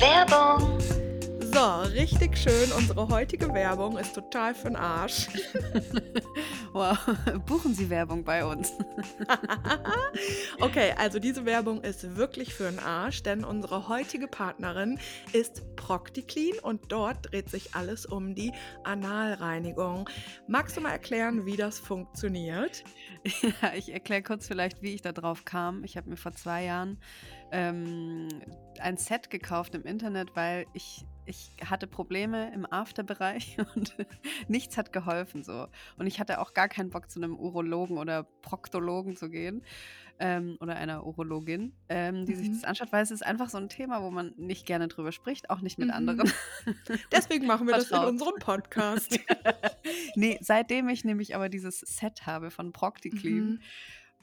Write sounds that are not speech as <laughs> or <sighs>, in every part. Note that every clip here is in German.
Werbung. So, richtig schön. Unsere heutige Werbung ist total für den Arsch. <laughs> wow, <laughs> buchen Sie Werbung bei uns. <laughs> okay, also diese Werbung ist wirklich für den Arsch, denn unsere heutige Partnerin ist Procticlean und dort dreht sich alles um die Analreinigung. Magst du mal erklären, wie das funktioniert? <laughs> Ja, ich erkläre kurz vielleicht, wie ich da drauf kam. Ich habe mir vor zwei Jahren ähm, ein Set gekauft im Internet, weil ich ich hatte Probleme im Afterbereich <laughs> und nichts hat geholfen so. Und ich hatte auch gar keinen Bock zu einem Urologen oder Proktologen zu gehen ähm, oder einer Urologin, ähm, die mhm. sich das anschaut, weil es ist einfach so ein Thema, wo man nicht gerne drüber spricht, auch nicht mit mhm. anderen. <laughs> Deswegen machen wir das in unserem Podcast. <laughs> nee, seitdem ich nämlich aber dieses Set habe von Procticlean, mhm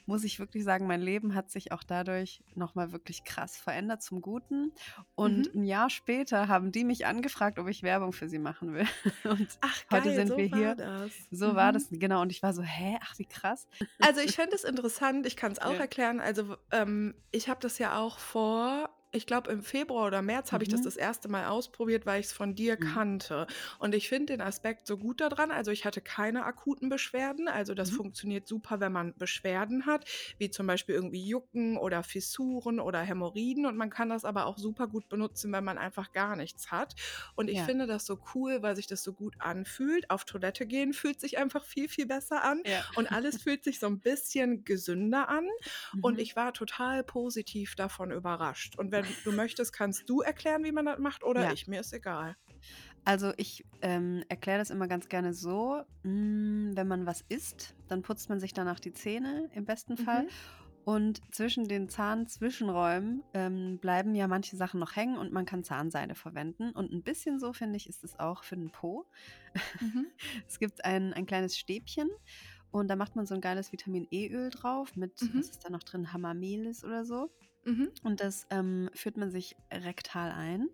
muss ich wirklich sagen, mein Leben hat sich auch dadurch nochmal wirklich krass verändert zum Guten. Und mhm. ein Jahr später haben die mich angefragt, ob ich Werbung für sie machen will. <laughs> Und ach, geil, heute sind so wir hier. Das. So mhm. war das, genau. Und ich war so, hä, ach, wie krass. Also ich fände es interessant, ich kann es auch ja. erklären. Also ähm, ich habe das ja auch vor ich glaube, im Februar oder März habe ich das mhm. das erste Mal ausprobiert, weil ich es von dir Mhm. kannte. Und ich finde den Aspekt so gut daran. Also ich hatte keine akuten Beschwerden. Also das Mhm. funktioniert super, wenn man Beschwerden hat, wie zum Beispiel irgendwie Jucken oder Fissuren oder Hämorrhoiden. Und man kann das aber auch super gut benutzen, wenn man einfach gar nichts hat. Und ich Ja. finde das so cool, weil sich das so gut anfühlt. Auf Toilette gehen fühlt sich einfach viel, viel besser an. Ja. Und alles fühlt sich so ein bisschen gesünder an. Und Mhm. ich war total positiv davon überrascht. Und wenn wenn du möchtest, kannst du erklären, wie man das macht oder Ja. ich. Mir ist egal. Also ich ähm, erkläre das immer ganz gerne so, mh, wenn man was isst, dann putzt man sich danach die Zähne im besten Fall. Mhm. Und zwischen den Zahnzwischenräumen ähm, bleiben ja manche Sachen noch hängen und man kann Zahnseide verwenden. Und ein bisschen so, finde ich, ist es auch für den Po. Mhm. <laughs> Es gibt ein, ein kleines Stäbchen und da macht man so ein geiles Vitamin E-Öl drauf mit, Mhm. was ist da noch drin, Hamamelis oder so. Mhm. Und das ähm, führt man sich rektal ein.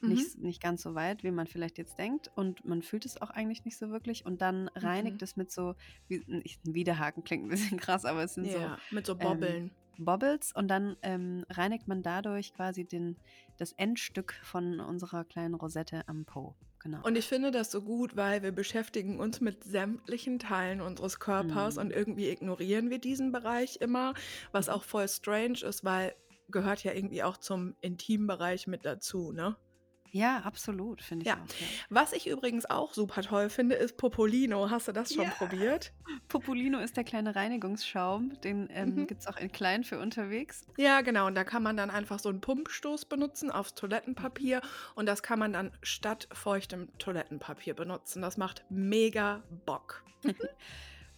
Mhm. Nicht, nicht ganz so weit, wie man vielleicht jetzt denkt. Und man fühlt es auch eigentlich nicht so wirklich. Und dann reinigt Mhm. es mit so, wie, nicht ein Widerhaken klingt ein bisschen <laughs> krass, aber es sind Ja, mit so ähm, Bobbeln. so Bobbles. Und dann ähm, reinigt man dadurch quasi den, das Endstück von unserer kleinen Rosette am Po. Genau. Und ich finde das so gut, weil wir beschäftigen uns mit sämtlichen Teilen unseres Körpers Mhm. und irgendwie ignorieren wir diesen Bereich immer, was Mhm. auch voll strange ist, weil gehört ja irgendwie auch zum Intimbereich mit dazu, ne? Ja, absolut, finde ich Ja. auch. Ja. Was ich übrigens auch super toll finde, ist Popolino. Hast du das schon Ja. probiert? <laughs> Popolino ist der kleine Reinigungsschaum. Den ähm, Mhm. gibt es auch in klein für unterwegs. Ja, genau. Und da kann man dann einfach so einen Pumpstoß benutzen aufs Toilettenpapier und das kann man dann statt feuchtem Toilettenpapier benutzen. Das macht mega Bock. <laughs> <laughs>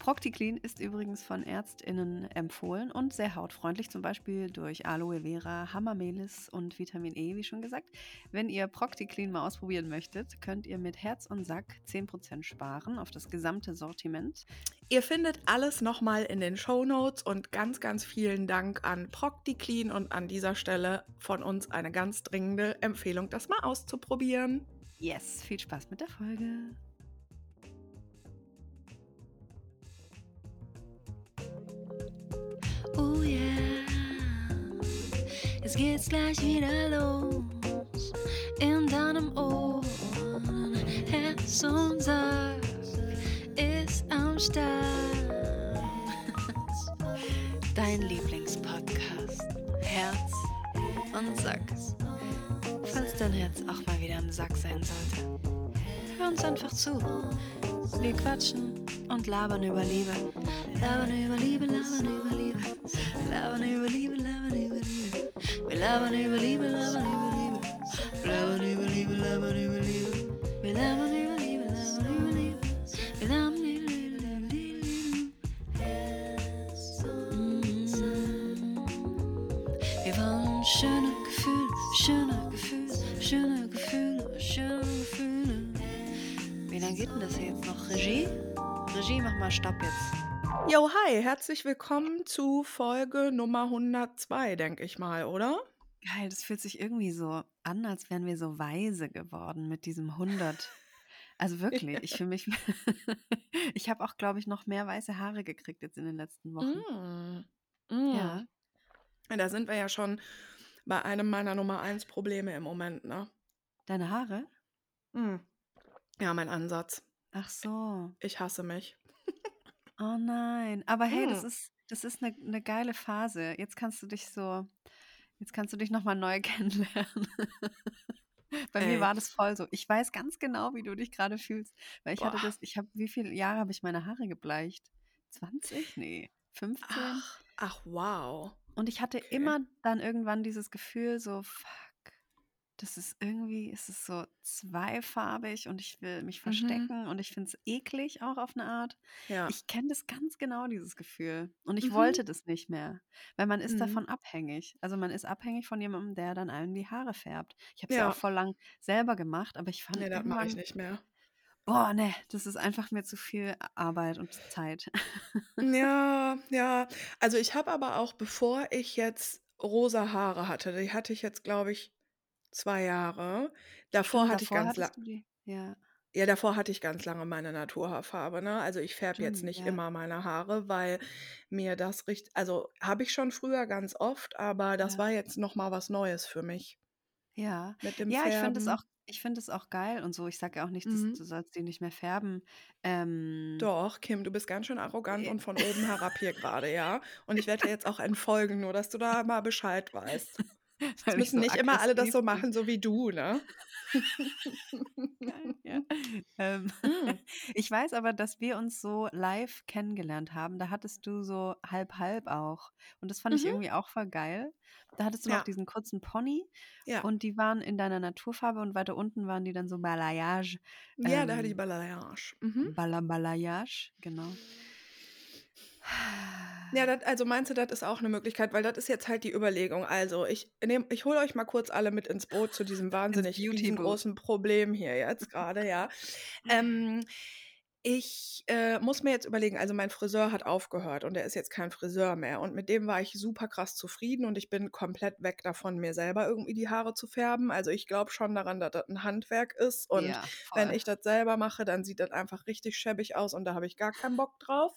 Procticlean ist übrigens von ÄrztInnen empfohlen und sehr hautfreundlich, zum Beispiel durch Aloe Vera, Hamamelis und Vitamin E, wie schon gesagt. Wenn ihr Procticlean mal ausprobieren möchtet, könnt ihr mit Herz und Sack 10% sparen auf das gesamte Sortiment. Ihr findet alles nochmal in den Show Notes und ganz, ganz vielen Dank an Procticlean und an dieser Stelle von uns eine ganz dringende Empfehlung, das mal auszuprobieren. Yes, viel Spaß mit der Folge. Oh yeah, jetzt geht's gleich wieder los in deinem Ohr. Herz und Sack ist am Start. Dein Lieblingspodcast, Herz und Sack. Falls dein Herz auch mal wieder im Sack sein sollte, hör uns einfach zu. Wir quatschen und labern über Liebe. Labern über Liebe, labern über Liebe. Labern über Liebe, labern über Liebe. Wir labern über Liebe, labern über Liebe. Labern über Liebe, labern über Liebe. Wir labern über Liebe, labern über Liebe. Wir labern über Liebe. Mm. Wir wollen schöne Gefühle, schöne Gefühle, schöne Gefühle, schöne Gefühle. Wie lange geht denn das jetzt noch? Regie? Regie, mach mal Stopp jetzt. Yo, hi, herzlich willkommen zu Folge Nummer 102, denke ich mal, oder? Geil, das fühlt sich irgendwie so an, als wären wir so weise geworden mit diesem 100. Also <laughs> wirklich, ich fühle mich. <laughs> ich habe auch, glaube ich, noch mehr weiße Haare gekriegt jetzt in den letzten Wochen. Mm. Mm. Ja. Da sind wir ja schon bei einem meiner Nummer eins Probleme im Moment, ne? Deine Haare? Hm. Ja, mein Ansatz. Ach so. Ich hasse mich. Oh nein. Aber hey, das Hm. ist, das ist eine, eine geile Phase. Jetzt kannst du dich so, jetzt kannst du dich nochmal neu <laughs> kennenlernen. Bei mir Ey. war das voll so. Ich weiß ganz genau, wie du dich gerade fühlst. Weil ich hatte Boah. das, ich habe, wie viele Jahre habe ich meine Haare gebleicht? 20? Nee, 15? Ach, ach, wow. Und ich hatte Okay. immer dann irgendwann dieses Gefühl, so, fuck, das ist irgendwie, es ist so zweifarbig und ich will mich Mhm. verstecken und ich finde es eklig auch auf eine Art. Ja. Ich kenne das ganz genau, dieses Gefühl. Und ich Mhm. wollte das nicht mehr, weil man ist Mhm. davon abhängig. Also man ist abhängig von jemandem, der dann einem die Haare färbt. Ich habe es ja auch Ja. voll lang selber gemacht, aber ich fand Nee, das mache ich nicht mehr. boah, ne, das ist einfach mir zu viel Arbeit und Zeit. Ja, ja. Also ich habe aber auch, bevor ich jetzt rosa Haare hatte, die hatte ich jetzt, glaube ich, zwei Jahre. Davor Stimmt, hatte ich davor ganz lang, hattest du die. Ja, ja, davor hatte ich ganz lange meine Naturhaarfarbe, ne? Also ich färbe jetzt nicht ja. immer meine Haare, weil mir das richtig, also habe ich schon früher ganz oft, aber das Ja. war jetzt noch mal was Neues für mich Ja, mit dem ja, ich finde es auch, ich finde es auch geil und so. Ich sage ja auch nicht, dass Mhm. du sollst die nicht mehr färben. Ähm, Doch, Kim, du bist ganz schön arrogant äh, und von oben herab hier <laughs> gerade, ja? Und ich werde dir jetzt auch entfolgen, nur dass du da mal Bescheid weißt. Es ich müssen so nicht immer alle das so machen, so wie du, ne? Ja. <laughs> Ähm, Mm. <laughs> ich weiß aber, dass wir uns so live kennengelernt haben. Da hattest du so halb-halb auch. Und das fand ich Mhm. irgendwie auch voll geil. Da hattest du noch Ja, diesen kurzen Pony ja. und die waren in deiner Naturfarbe und weiter unten waren die dann so Balayage. Ja, da hatte ich Ähm, Balayage. Mhm. Bala Balayage, genau. Ja, das, also meinst du, das ist auch eine Möglichkeit, weil das ist jetzt halt die Überlegung. Also, ich nehm, ich hole euch mal kurz alle mit ins Boot zu diesem wahnsinnig riesengroßen Problem hier jetzt gerade, ja. Ähm, ich äh, muss mir jetzt überlegen, also mein Friseur hat aufgehört und er ist jetzt kein Friseur mehr. Und mit dem war ich super krass zufrieden und ich bin komplett weg davon, mir selber irgendwie die Haare zu färben. Also ich glaube schon daran, dass das ein Handwerk ist. Und Ja, wenn ich das selber mache, dann sieht das einfach richtig schäbig aus und da habe ich gar keinen Bock drauf.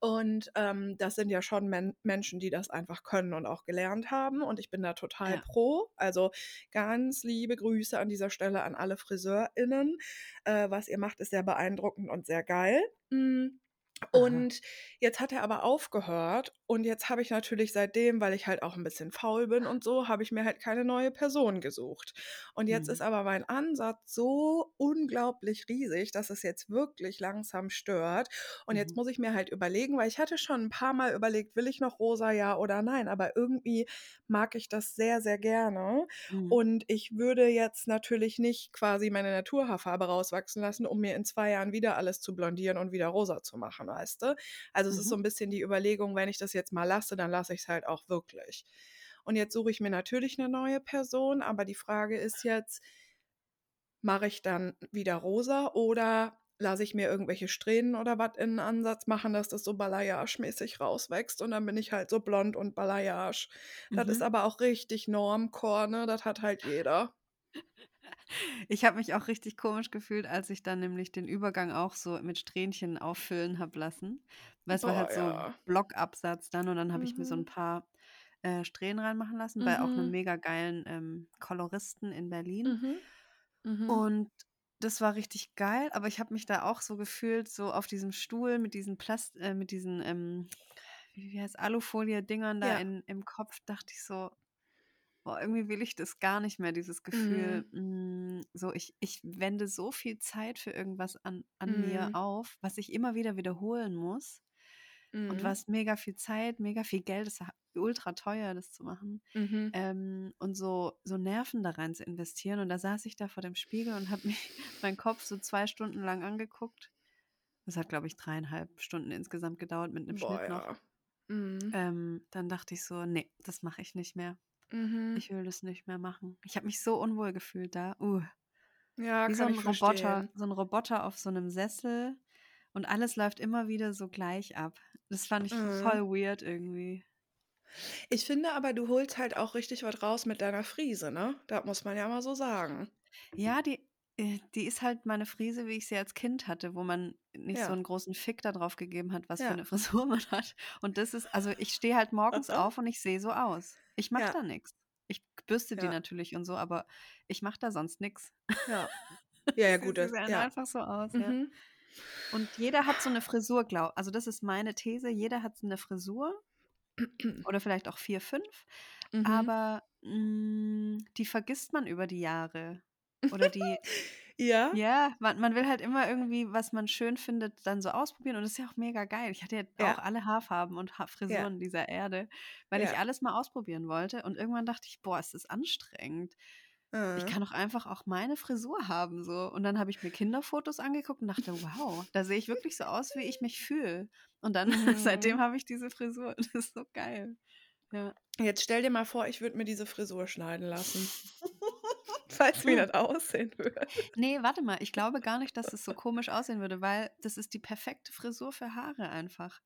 Und ähm, das sind ja schon Men Menschen, die das einfach können und auch gelernt haben. Und ich bin da total Ja. pro. Also ganz liebe Grüße an dieser Stelle an alle FriseurInnen. Äh, was ihr macht, ist sehr beeindruckend und sehr geil. Aha. Und jetzt hat er aber aufgehört und jetzt habe ich natürlich seitdem, weil ich halt auch ein bisschen faul bin und so, habe ich mir halt keine neue Person gesucht. Und jetzt ist Mhm. aber mein Ansatz so unglaublich riesig, dass es jetzt wirklich langsam stört. Und jetzt Mhm. muss ich mir halt überlegen, weil ich hatte schon ein paar Mal überlegt, will ich noch rosa, ja oder nein, aber irgendwie mag ich das sehr, sehr gerne. Mhm. Und ich würde jetzt natürlich nicht quasi meine Naturhaarfarbe rauswachsen lassen, um mir in zwei Jahren wieder alles zu blondieren und wieder rosa zu machen, weißt du? Also es ist so Mhm. ein bisschen die Überlegung, wenn ich das jetzt mal lasse, dann lasse ich es halt auch wirklich. Und jetzt suche ich mir natürlich eine neue Person, aber die Frage ist jetzt, mache ich dann wieder rosa oder lasse ich mir irgendwelche Strähnen oder was in den Ansatz machen, dass das so Balayage-mäßig rauswächst und dann bin ich halt so blond und Balayage. Das ist Mhm. aber auch richtig Normcore, ne? Das hat halt jeder. Ich habe mich auch richtig komisch gefühlt, als ich dann nämlich den Übergang auch so mit Strähnchen auffüllen habe lassen. Weil es war Oh halt so ja. Blockabsatz dann und dann habe ich mir so ein Mhm. paar äh, Strähnen reinmachen lassen bei auch einem Mhm. mega geilen ähm, Koloristen in Berlin. Mhm. Mhm. Und das war richtig geil, aber ich habe mich da auch so gefühlt, so auf diesem Stuhl mit diesen Plast äh, mit diesen, ähm, wie wie heißt Alufolie-Dingern da Ja. in, im Kopf, dachte ich so, boah, irgendwie will ich das gar nicht mehr, dieses Gefühl, mm, so ich, ich wende so viel Zeit für irgendwas an, an mir Mhm. auf, was ich immer wieder wiederholen muss. Und Mhm. was mega viel Zeit, mega viel Geld ist, ultra teuer, das zu machen. Mhm. Ähm, und so, so Nerven da rein zu investieren. Und da saß ich da vor dem Spiegel und habe <laughs> mich meinen Kopf so zwei Stunden lang angeguckt. Das hat, glaube ich, dreieinhalb Stunden insgesamt gedauert mit einem Boah, Schnitt noch. ja. Mhm. Ähm, dann dachte ich so, nee, das mache ich nicht mehr. Mhm. Ich will das nicht mehr machen. Ich habe mich so unwohl gefühlt da. Uh, Ja, wie so ein ich Roboter, verstehen. so ein Roboter auf so einem Sessel. Und alles läuft immer wieder so gleich ab. Das fand ich Mhm. voll weird irgendwie. Ich finde aber, du holst halt auch richtig was raus mit deiner Frise, ne? Das muss man ja mal so sagen. Ja, die, äh, die ist halt meine Frise, wie ich sie als Kind hatte, wo man nicht so Ja. einen großen Fick da drauf gegeben hat, was für Ja. eine <laughs> Frisur man hat. Und das ist, also ich stehe halt morgens auf und ich sehe so aus. Ich mache Ja. da nichts. Ich bürste die Ja. natürlich und so, aber ich mache da sonst nichts. <laughs> Ja. Ja, ja, gut, sie das sehen ja. einfach so aus, ja. Mhm. Und jeder hat so eine Frisur, glau also das ist meine These, jeder hat so 'ne Frisur <clears throat> oder vielleicht auch 4, 5, Mhm. aber, hm, die vergisst man über die Jahre. Oder die <laughs> Ja? ja, man man will halt immer irgendwie, was man schön findet, dann so ausprobieren und das ist ja auch mega geil. Ich hatte ja Ja. auch alle Haarfarben und Ha Ja. Frisuren dieser Erde, weil ich Ja. alles mal ausprobieren wollte und irgendwann dachte ich: „Boah, ist das anstrengend. Ich Mhm. kann doch einfach auch meine Frisur haben so.“ Und dann habe ich mir Kinderfotos angeguckt und dachte: „Wow, da sehe ich wirklich so aus, wie ich mich fühle.“ Und dann <laughs> seitdem Mhm. habe ich diese Frisur. Das ist so geil. Ja. Jetzt stell dir mal vor, ich würde mir diese Frisur schneiden lassen. Du, wie Hm. das aussehen würde? Ne, warte mal, ich glaube gar nicht, dass es so komisch aussehen würde, weil das ist die perfekte Frisur für Haare einfach.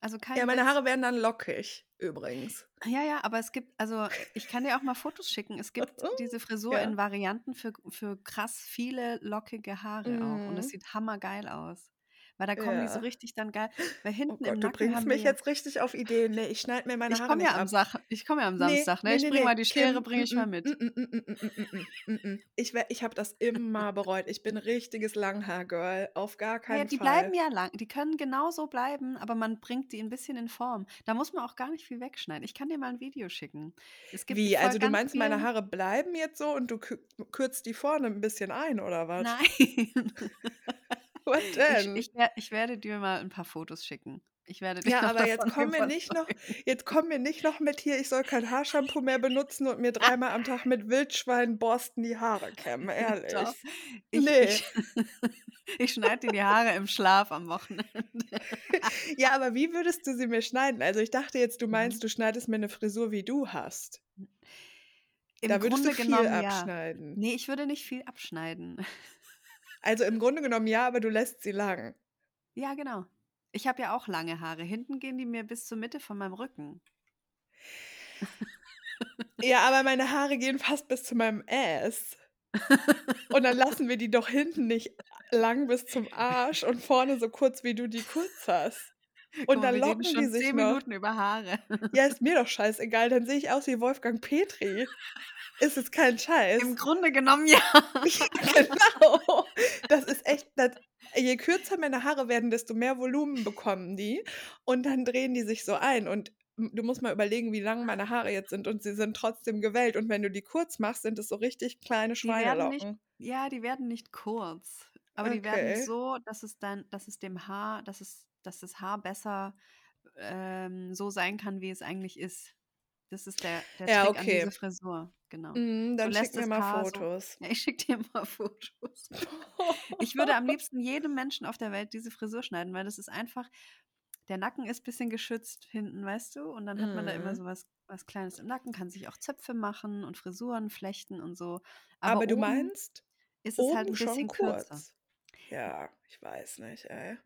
Also kein Ja, meine. Haare werden dann lockig, übrigens. Ja, ja, aber es gibt also ich kann dir auch mal Fotos schicken. Es <laughs> gibt diese Frisur Ja. in Varianten für für krass viele lockige Haare auch und es Mhm. sieht hammergeil aus. Weil da kommen die so Ja. richtig dann geil weil Oh hinten im Gott, du Nacken bringst haben mich ja jetzt richtig auf Ideen. Ne, ich schneide mir meine Ich Haare nicht ja am ab. Sach ich komme ja am Ne, Samstag, ne? ne, Ich ne, bringe ne, mal die Schere bringe ich mal mit. <laughs> Ich ich habe das immer bereut. Ich bin richtiges Langhaar-Girl, auf gar Ja, keinen die bleiben Fall. ja lang. Die können genau so bleiben, aber man bringt die 'n bisschen in Form. Da muss man auch gar nicht viel wegschneiden. Ich kann dir mal 'n Video schicken. Wie? Also, du meinst, meine Haare bleiben jetzt so und du kü kürzt die vorne 'n bisschen ein oder was? Nein. <laughs> Was Ich denn? ich wer ich werde dir mal 'n paar Fotos schicken. Ich werde dich Ja, aber jetzt komm mir nicht noch jetzt komm mir nicht noch mit hier, ich soll kein Haarshampoo mehr benutzen und mir <laughs> dreimal am Tag mit Wildschweinborsten die Haare kämmen, ehrlich. Doch. Ich Ne. ich <laughs> ich schneide dir die Haare im Schlaf am Wochenende. <laughs> Ja, aber wie würdest du sie mir schneiden? Also, ich dachte jetzt, du Mhm. meinst, du schneidest mir 'ne Frisur, wie du hast. Im Da würdest du Grunde viel genommen ja. abschneiden. Ne, ich würde nicht viel abschneiden. Also, im Grunde genommen ja, aber du lässt sie lang. Ja, genau. Ich habe ja auch lange Haare. Hinten gehen die mir bis zur Mitte von meinem Rücken. Ja, aber meine Haare gehen fast bis zu meinem Ass. Und dann lassen wir die doch hinten nicht lang bis zum Arsch und vorne so kurz, wie du die kurz hast. <laughs> Guck Und mal, dann locken die sich 10 noch. Minuten über Haare. <laughs> Ja, ist mir doch <laughs> scheißegal, dann sehe ich aus wie Wolfgang Petri. Ist jetzt kein Scheiß. Im Grunde genommen ja. Ja, genau. Das ist echt das je kürzer meine Haare werden, desto mehr Volumen bekommen die und dann drehen die sich so ein und du musst mal überlegen, wie lang meine Haare jetzt sind und sie sind trotzdem gewellt und wenn du die kurz machst, sind es so richtig kleine Die werden nicht Schweinelocken. ja, die werden nicht kurz, aber die werden Okay. so, dass es dann dass es dem Haar dass es dass das Haar besser, ähm, so sein kann, wie es eigentlich ist. Das ist der der Ja, Trick an dieser okay. Frisur, genau. Du dann schick mir mal Haar so Fotos. ja, <laughs> ich schicke dir mal Fotos. <laughs> Ich würde am liebsten jedem Menschen auf der Welt diese Frisur schneiden, weil das ist einfach der Nacken ist bisschen geschützt hinten, weißt du? Und dann hat man da immer Mhm. so was was Kleines im Nacken, kann sich auch Zöpfe machen und Frisuren flechten und so. Aber Aber du meinst ist es halt oben 'n schon bisschen kürzer. kurz? Ja, ich weiß nicht, ey.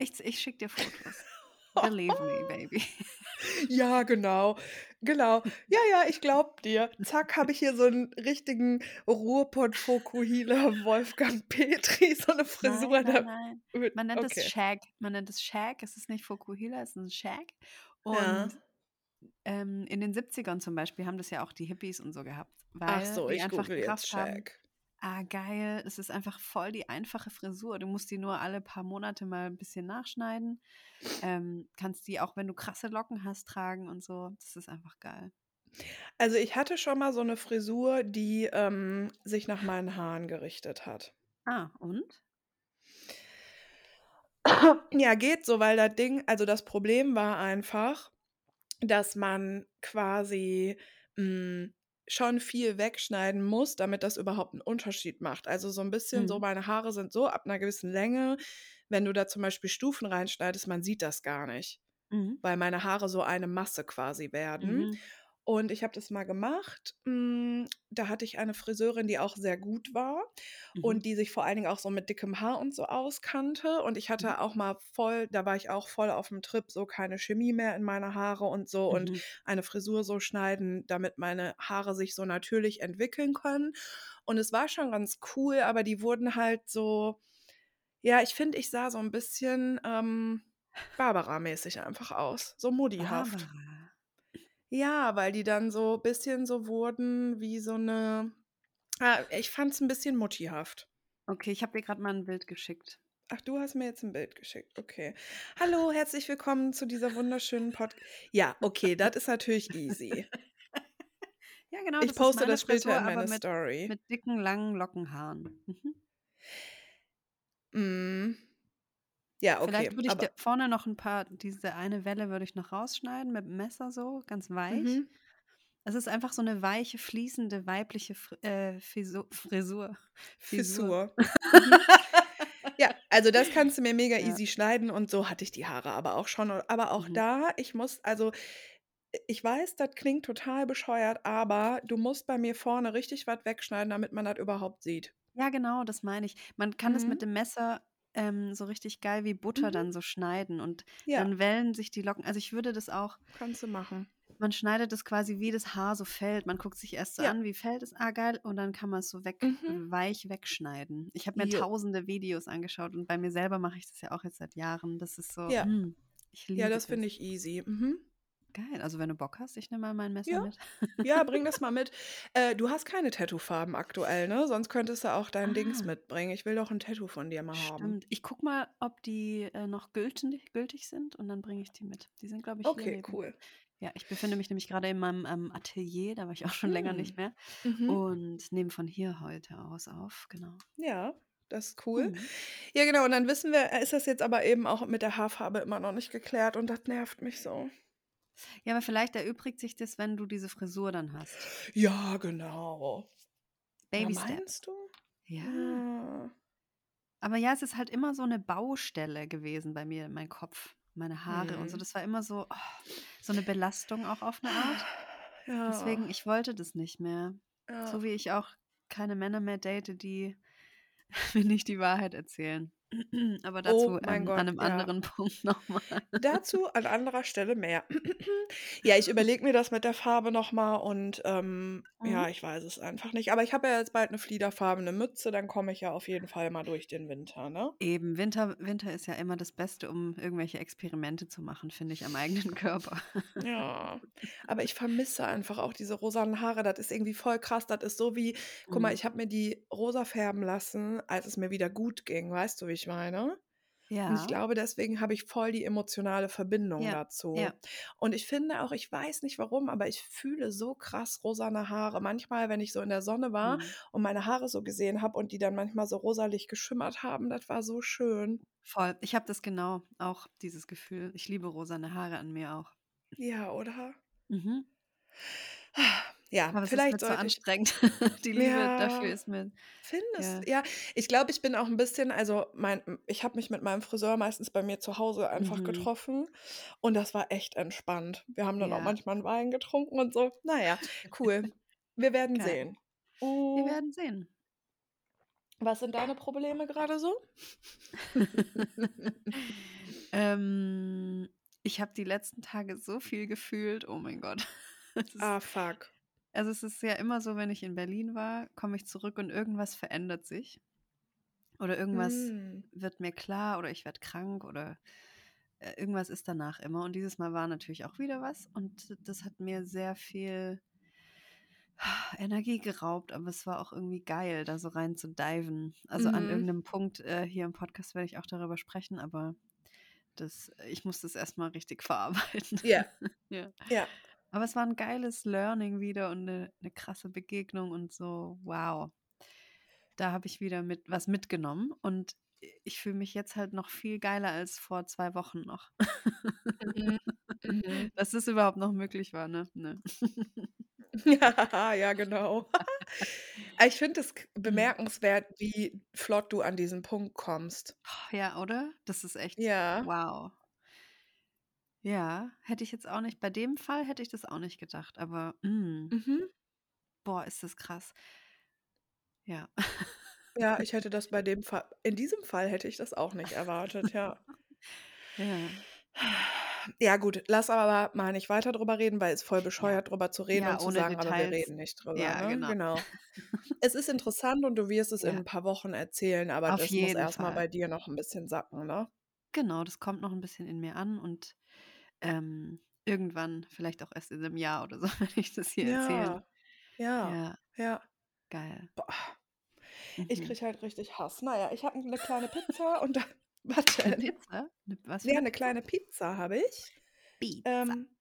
Ich ich schicke dir Fotos. <laughs> Believe me, baby. Ja, genau. Genau. Ja, ja, ich glaube dir. Zack, habe ich hier so 'n richtigen Ruhrpott-Fokuhila Wolfgang <laughs> Petri, so 'ne Nein, Frisur, nein, nein. wird Man nennt es okay. Shag. Man nennt es Shag. Es ist nicht Fokuhila, es ist 'n Shag. Ja. Und, ähm, in den 70ern zum Beispiel haben das ja auch die Hippies und so gehabt, Ach weil so, die ich einfach google jetzt gerafft haben: Shag. „Ah, geil, es ist einfach voll die einfache Frisur. Du musst die nur alle paar Monate mal 'n bisschen nachschneiden. Ähm, kannst die auch, wenn du krasse Locken hast, tragen und so. Das ist einfach geil.“ Also, ich hatte schon mal so 'ne Frisur, die, ähm, sich nach meinen Haaren gerichtet hat. Ah, und? Ja, geht so, weil das Ding also, das Problem war einfach, dass man quasi, hm, schon viel wegschneiden muss, damit das überhaupt 'n Unterschied macht. Also, so 'n bisschen so Mhm. meine Haare sind so ab 'ner gewissen Länge, wenn du da zum Beispiel Stufen reinschneidest, man sieht das gar nicht, Mhm. weil meine Haare so eine Masse quasi werden. Mhm. Und ich habe das mal gemacht. Hm, da hatte ich eine Friseurin, die auch sehr gut war Mhm. und die sich vor allen Dingen auch so mit dickem Haar und so auskannte. Und ich Mhm. hatte auch mal voll da war ich auch voll aufm Trip, so keine Chemie mehr in meine Haare und so und Mhm. eine Frisur so schneiden, damit meine Haare sich so natürlich entwickeln können. Und es war schon ganz cool, aber die wurden halt so ja, ich finde, ich sah so 'n bisschen, ähm, Barbara-mäßig einfach aus, so muddihaft. Barbara. Ja, weil die dann so ein bisschen so wurden wie so eine. Ah, ich fand es ein bisschen muttihaft. Okay, ich habe dir gerade mal ein Bild geschickt. Ach, du hast mir jetzt ein Bild geschickt. Okay. Hallo, herzlich willkommen zu dieser wunderschönen Pod. Ja, okay, das ist natürlich easy. <laughs> Ja, genau. Ich das ist poste meine das später Frisur, in aber meine mit, Story. mit dicken, langen Lockenhaaren. Mhm. Mm. Ja, okay. Vielleicht würde ich Aber vorne noch ein paar, diese eine Welle würde ich noch rausschneiden mit dem Messer so, ganz weich. mhm. Es ist einfach so eine weiche, fließende, weibliche Fr äh, Frisur. Fissur. Fisur. Mhm. <laughs> Ja, also das kannst du mir mega Ja. easy schneiden und so hatte ich die Haare aber auch schon. Aber auch Mhm. da, ich muss, also ich weiß, das klingt total bescheuert, aber du musst bei mir vorne richtig was wegschneiden, damit man das überhaupt sieht. Ja, genau, das meine ich. Man kann es mit Mhm. dem Messer ähm, so richtig geil wie Butter Mhm. dann so schneiden und Ja, dann wellen sich die Locken. Also ich würde das auch, kannst du machen. man schneidet es quasi wie das Haar so fällt. Man guckt sich erst so Ja. an, wie fällt es, ah geil, und dann kann man es so weg, Mhm. weich wegschneiden. Ich habe mir Jo. tausende Videos angeschaut und bei mir selber mache ich das ja auch jetzt seit Jahren. Das ist so, Ja. mm, ich liebe Ja, das das. finde ich easy. Mhm. Geil. Also wenn du Bock hast, ich nehme mal mein Messer Ja. mit. Ja, bring das <laughs> mal mit. Äh, du hast keine Tattoofarben aktuell, ne? Sonst könntest du auch dein Dings Ah. mitbringen. Ich will doch ein Tattoo von dir mal haben. Stimmt. Ich guck mal, ob die äh, noch gültig, gültig sind und dann bringe ich die mit. Die sind, glaube ich, hier Okay, cool. Ja, ich befinde mich nämlich gerade in meinem ähm, Atelier, da war ich auch schon länger nicht Hm. mehr. Mhm. Und nehme von hier heute aus auf, genau. Ja, das ist cool. Mhm. Ja, genau. Und dann wissen wir, äh, ist das jetzt aber eben auch mit der Haarfarbe immer noch nicht geklärt und das nervt mich so. Ja, aber vielleicht erübrigt sich das, wenn du diese Frisur dann hast. Ja, genau. Ja, Baby Steps. meinst du? Ja. Ja. Aber ja, es ist halt immer so eine Baustelle gewesen bei mir, mein Kopf, meine Haare und so. Hm. Das war immer so, oh, so eine Belastung auch auf eine Art. <sighs> Ja. Deswegen, ich wollte das nicht mehr. So Ja. wie ich auch keine Männer mehr date, die <laughs> mir nicht die Wahrheit erzählen. <clears throat> Aber dazu Oh ähm, Gott, an einem ja. anderen <laughs> Punkt nochmal. Dazu an anderer Stelle mehr. <clears throat> Ja, ich <laughs> überlege mir das mit der Farbe nochmal und ähm, ja, Mhm. ich weiß es einfach nicht. Aber ich habe ja jetzt bald eine fliederfarbene Mütze, dann komme ich ja auf jeden Fall mal durch den Winter, ne? Eben, Winter, Winter ist ja immer das Beste, um irgendwelche Experimente zu machen, finde ich, am eigenen Körper. Ja, <laughs> aber ich vermisse einfach auch diese rosanen Haare. Das ist irgendwie voll krass. Das ist so wie, guck mal, Mhm. ich habe mir die rosa färben lassen, als es mir wieder gut ging. Weißt du, wie ich meine? Und ich Ja, glaube, deswegen habe ich voll die emotionale Verbindung ja, dazu. ja. Und ich finde auch, ich weiß nicht warum, aber ich fühle so krass rosane Haare. Manchmal, wenn ich so in der Sonne war Mhm. und meine Haare so gesehen habe und die dann manchmal so rosalig geschimmert haben, das war so schön. Voll. Ich habe das genau, auch dieses Gefühl. Ich liebe rosane Haare an mir auch. Ja, oder? Mhm. <sighs> Ja, Aber es ist vielleicht mir zu anstrengend. <laughs> Die Liebe dafür Ja, ist mir, findest ja. Ja, ich glaube, ich bin auch ein bisschen, also mein, ich habe mich mit meinem Friseur meistens bei mir zu Hause einfach Mhm. getroffen und das war echt entspannt. Wir haben dann auch Ja. manchmal einen Wein getrunken und so. Naja, cool. <laughs> Wir werden Geil. sehen. Wir Mm, werden sehen. Was sind deine Probleme gerade so? <laughs> ähm, ich habe die letzten Tage so viel gefühlt. Oh mein Gott. Ah, fuck. Also es ist ja immer so, wenn ich in Berlin war, komme ich zurück und irgendwas verändert sich. Oder irgendwas Hm. wird mir klar oder ich werde krank oder äh, irgendwas ist danach immer. Und dieses Mal war natürlich auch wieder was. Und das hat mir sehr viel <sighs> Energie geraubt, aber es war auch irgendwie geil, da so rein zu diven. Also an Mhm. irgendeinem Punkt äh, hier im Podcast werde ich auch darüber sprechen, aber das, ich muss das erstmal richtig <laughs> verarbeiten. Ja, <laughs> ja. ja. Aber es war ein geiles Learning wieder und eine, eine krasse Begegnung und so, wow. Da habe ich wieder mit was mitgenommen und ich fühle mich jetzt halt noch viel geiler als vor zwei Wochen noch. Mhm. Mhm. <laughs> Dass das überhaupt noch möglich war, ne? ne. Ja, <laughs> ja, genau. <laughs> Ah, Ich finde es Mhm. bemerkenswert, wie flott du an diesen Punkt kommst. Ja, oder? Das ist echt Ja. wow. Ja, hätte ich jetzt auch nicht, bei dem Fall hätte ich das auch nicht gedacht, aber mm, Mhm. boah, ist das krass. Ja. Ja, <laughs> ich hätte das bei dem Fall, in diesem Fall hätte ich das auch nicht erwartet, ja. <laughs> Ja. Ja, gut, lass aber mal nicht weiter drüber reden, weil es voll Ja. bescheuert drüber zu reden Ja, und zu ohne sagen, aber wir Details. reden nicht drüber, Ja, ne? genau. Genau. <laughs> Es ist interessant und du wirst es in Ja. ein paar Wochen erzählen, aber Auf das muss jeden erstmal bei Fall. dir noch ein bisschen sacken, ne? Genau, das kommt noch ein bisschen in mir an und ähm, Irgendwann, vielleicht auch erst in einem Jahr oder so, <laughs> wenn ich das hier erzähle. Ja, ja, Ja, ja. geil. Boah, ich Mhm. kriege halt richtig Hass. Na ja, ich habe 'ne kleine Pizza <laughs> und da was 'Ne denn? Pizza? 'Ne was Ja, 'ne 'ne Pizza? kleine Pizza habe ich. Pizza. Ähm,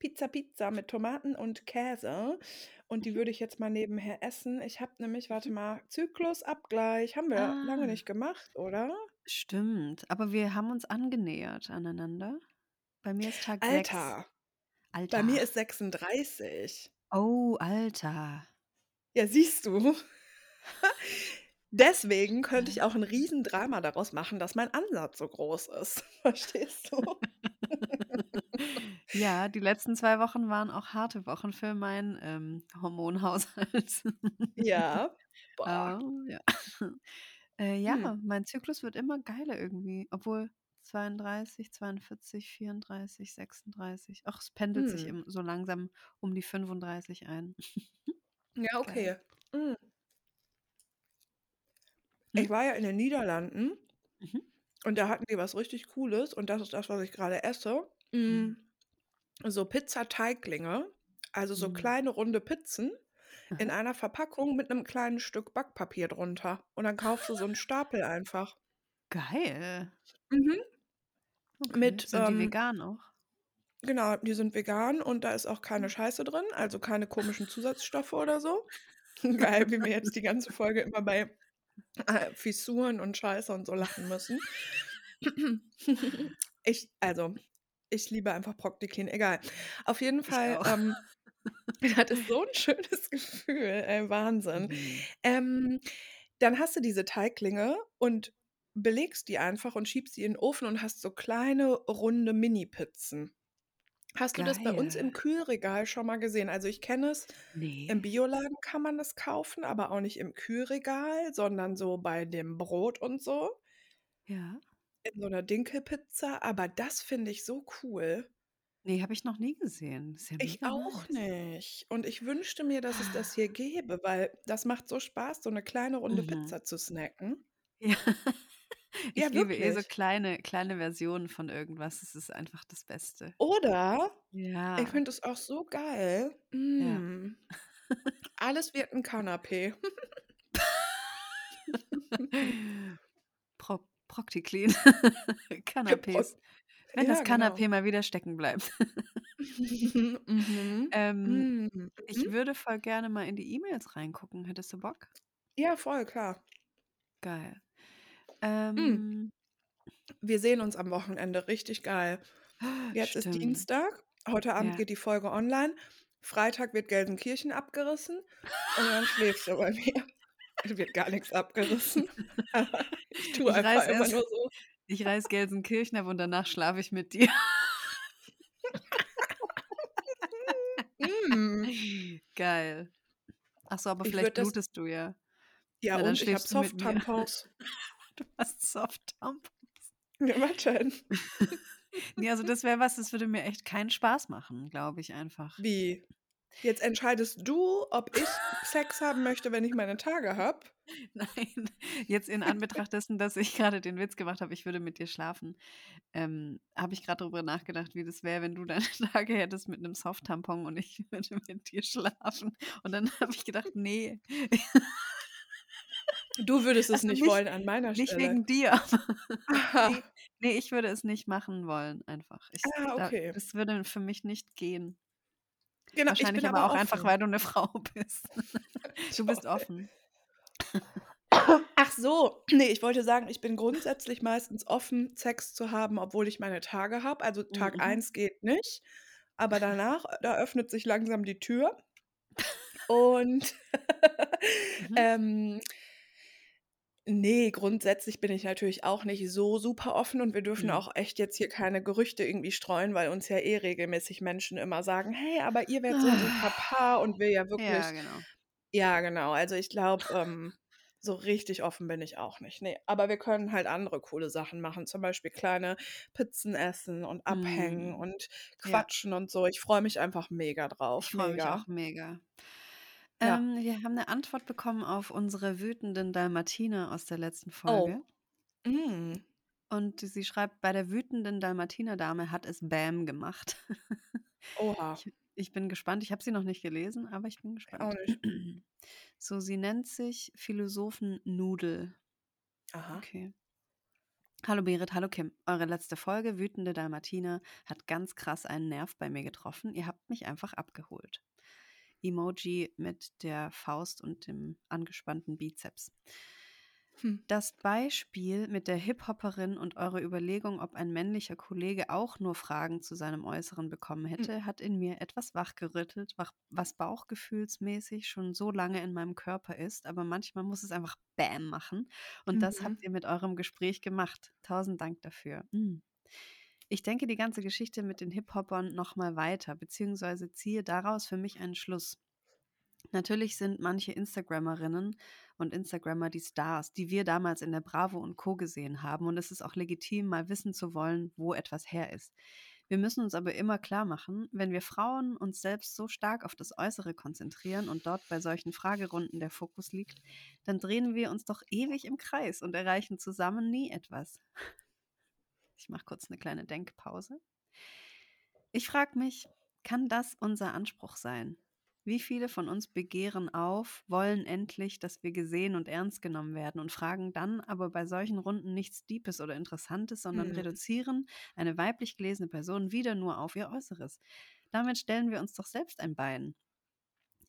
Pizza, Pizza mit Tomaten und Käse und die Mhm. würde ich jetzt mal nebenher essen. Ich habe nämlich warte mal, Zyklusabgleich haben wir lange Ah. nicht gemacht, oder? Stimmt, aber wir haben uns angenähert aneinander. Bei mir ist Tag 6. Alter. Bei mir Alter. ist 36. Oh, Alter. Ja, siehst du? <laughs> Deswegen könnte ich auch 'n Riesendrama daraus machen, dass mein Ansatz so groß ist. <laughs> Verstehst du? <laughs> Ja, die letzten 2 Wochen waren auch harte Wochen für meinen, ähm, Hormonhaushalt. Ja. Boah. Oh, ja. Äh, Hm. ja, mein Zyklus wird immer geiler irgendwie, obwohl 32, 42, 34, 36. Ach, es pendelt sich Mhm. im so langsam um die 35 ein. Ja, <laughs> okay. Hm. Hm? Ich war ja in den Niederlanden Mhm. und da hatten die was richtig Cooles und das ist das, was ich grade esse. Mhm. Hm, so Pizzateiglinge, also so Mhm. kleine runde Pizzen in einer Verpackung mit 'nem kleinen Stück Backpapier drunter und dann kaufst du so 'n Stapel einfach. Geil. Mhm. Okay. Mit, Sind die ähm vegan auch? Genau, die sind vegan und da ist auch keine Hm. Scheiße drin, also keine komischen <laughs> Zusatzstoffe oder so. <laughs> Geil, wie wir jetzt die ganze Folge immer bei, äh, Fissuren und Scheiße und so lachen müssen. <laughs> Ich also, ich liebe einfach Procticin, egal. Auf jeden Ich Fall, ähm, das ist so 'n schönes Gefühl, ey, Wahnsinn. Mhm. Ähm, dann hast du diese Teiglinge und belegst die einfach und schiebst die in 'n Ofen und hast so kleine, runde Minipizzen. Hast du das bei uns im Geil. Kühlregal schon mal gesehen? Also, ich kenne es im Ne. Bioladen kann man das kaufen, aber auch nicht im Kühlregal, sondern so bei dem Brot und so. Ja. In so 'ner Dinkelpizza, aber das finde ich so cool. Ne, habe ich noch nie gesehen. Ja Ich auch nicht. Und ich wünschte mir, dass es das hier <gasps> gäbe, weil das macht so Spaß, so 'ne kleine runde Mhm. Pizza zu snacken. Ja. <laughs> Ich Ja, liebe eh so kleine kleine Versionen von irgendwas. Das ist einfach das Beste. Oder? Ich Ja. finde es auch so geil. Ja. Hm. Alles wird 'n Kanapé. <laughs> Pro Procticlean. <laughs> Kanapés. Wenn ja, das genau. Kanapé mal wieder stecken bleibt. <laughs> Mhm. Ähm, Hm. ich Mhm. würde voll gerne mal in die E-Mails reingucken. Hättest du Bock? Ja, voll, klar. Geil. Hm. Ähm Wir sehen uns am Wochenende, richtig geil. Jetzt ist Stimmt. Dienstag, heute Abend Ja. geht die Folge online. Freitag wird Gelsenkirchen abgerissen und dann schläfst du bei <laughs> mir. Es wird gar nix abgerissen, <laughs> ich tue Ich einfach immer erst nur so. ich reiß Gelsenkirchen ab und danach schlafe ich mit dir. Hm. <laughs> Geil. Ach so, aber Ich vielleicht würde das blutest du ja. Ja Na, dann und ich habe. Soft-Tampons. <laughs> Du hast Soft-Tampons. Ja, was denn? <laughs> Ne, also das wäre was, das würde mir echt keinen Spaß machen, glaube ich einfach. Wie? Jetzt entscheidest du, ob ich Sex haben möchte, wenn ich meine Tage habe? <laughs> Nein, jetzt in Anbetracht dessen, dass ich grade den Witz gemacht habe, ich würde mit dir schlafen, ähm, habe ich grad drüber nachgedacht, wie das wäre, wenn du deine Tage hättest mit 'nem Soft-Tampon und ich würde mit dir schlafen. Und dann habe ich gedacht: „Ne.“ Du würdest es Also nicht nicht wollen an meiner nicht Stelle. wegen dir, <laughs> aber <laughs> Aha. ne, ne, ich würde es nicht machen wollen einfach. Ich Ah, da okay. das würde für mich nicht gehen. Genau, ich Wahrscheinlich bin aber auch einfach, offen. weil du 'ne <laughs> Frau bist. Du bist offen. <coughs> Ach so, <clears throat> ne, ich wollte sagen, ich bin grundsätzlich meistens offen, Sex zu haben, obwohl ich meine Tage habe. Also, Tag Mhm. 1 geht nicht, aber danach, da öffnet sich langsam die Tür. Und, Mhm. ähm ne, grundsätzlich bin ich natürlich auch nicht so super offen und wir dürfen Mhm. auch echt jetzt hier keine Gerüchte irgendwie streuen, weil uns ja eh regelmäßig Menschen immer sagen: „Hey, aber ihr werdet so 'n super Paar“ und wir ja wirklich Ja, genau. ja, genau. Also, ich glaube, ähm, <laughs> so richtig offen bin ich auch nicht, ne. Aber wir können halt andere coole Sachen machen, zum Beispiel kleine Pizzen essen und abhängen Mhm. und Ja. quatschen und so. Ich freue mich einfach mega drauf, Ich freue mich mega. auch mega. Ja. Ähm, wir haben 'ne Antwort bekommen auf unsere wütenden Dalmatiner aus der letzten Oh. Folge. Hm. Und sie schreibt, bei der wütenden Dalmatiner-Dame hat es Bam gemacht. Oha. Ich, ich bin gespannt. Ich habe sie noch nicht gelesen, aber ich bin Auch gespannt. nicht. <clears throat> So, sie nennt sich Philosophen Nudel. Aha. Okay. Hallo Berit, hallo Kim. Eure letzte Folge, Wütende Dalmatiner, hat ganz krass einen Nerv bei mir getroffen. Ihr habt mich einfach abgeholt. Emoji mit der Faust und dem angespannten Bizeps. Hm. Das Beispiel mit der Hip-Hopperin und eure Überlegung, ob ein männlicher Kollege auch nur Fragen zu seinem Äußeren bekommen hätte, hat in mir etwas wachgerüttelt, wach- was bauchgefühlsmäßig schon so lange in meinem Körper ist, aber manchmal muss es einfach Bam machen. Und das Mhm. habt ihr mit eurem Gespräch gemacht. Tausend Dank dafür. Mm. Ich denke die ganze Geschichte mit den Hip-Hoppern nochmal weiter, beziehungsweise ziehe daraus für mich einen Schluss. Natürlich sind manche Instagrammerinnen und Instagrammer die Stars, die wir damals in der Bravo und Co. gesehen haben. Und es ist auch legitim, mal wissen zu wollen, wo etwas her ist. Wir müssen uns aber immer klar machen, wenn wir Frauen uns selbst so stark auf das Äußere konzentrieren und dort bei solchen Fragerunden der Fokus liegt, dann drehen wir uns doch ewig im Kreis und erreichen zusammen nie etwas. Ich mache kurz eine kleine Denkpause. Ich frage mich, kann das unser Anspruch sein? Wie viele von uns begehren auf, wollen endlich, dass wir gesehen und ernst genommen werden und fragen dann aber bei solchen Runden nichts Deepes oder Interessantes, sondern Hm. reduzieren eine weiblich gelesene Person wieder nur auf ihr Äußeres. Damit stellen wir uns doch selbst ein Bein.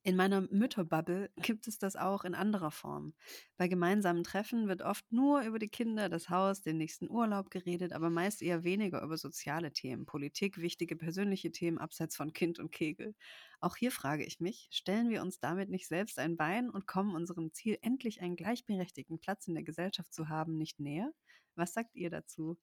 In meiner Mütterbubble gibt es das auch in anderer Form. Bei gemeinsamen Treffen wird oft nur über die Kinder, das Haus, den nächsten Urlaub geredet, aber meist eher weniger über soziale Themen, Politik, wichtige persönliche Themen abseits von Kind und Kegel. Auch hier frage ich mich, stellen wir uns damit nicht selbst ein Bein und kommen unserem Ziel, endlich einen gleichberechtigten Platz in der Gesellschaft zu haben, nicht näher? Was sagt ihr dazu?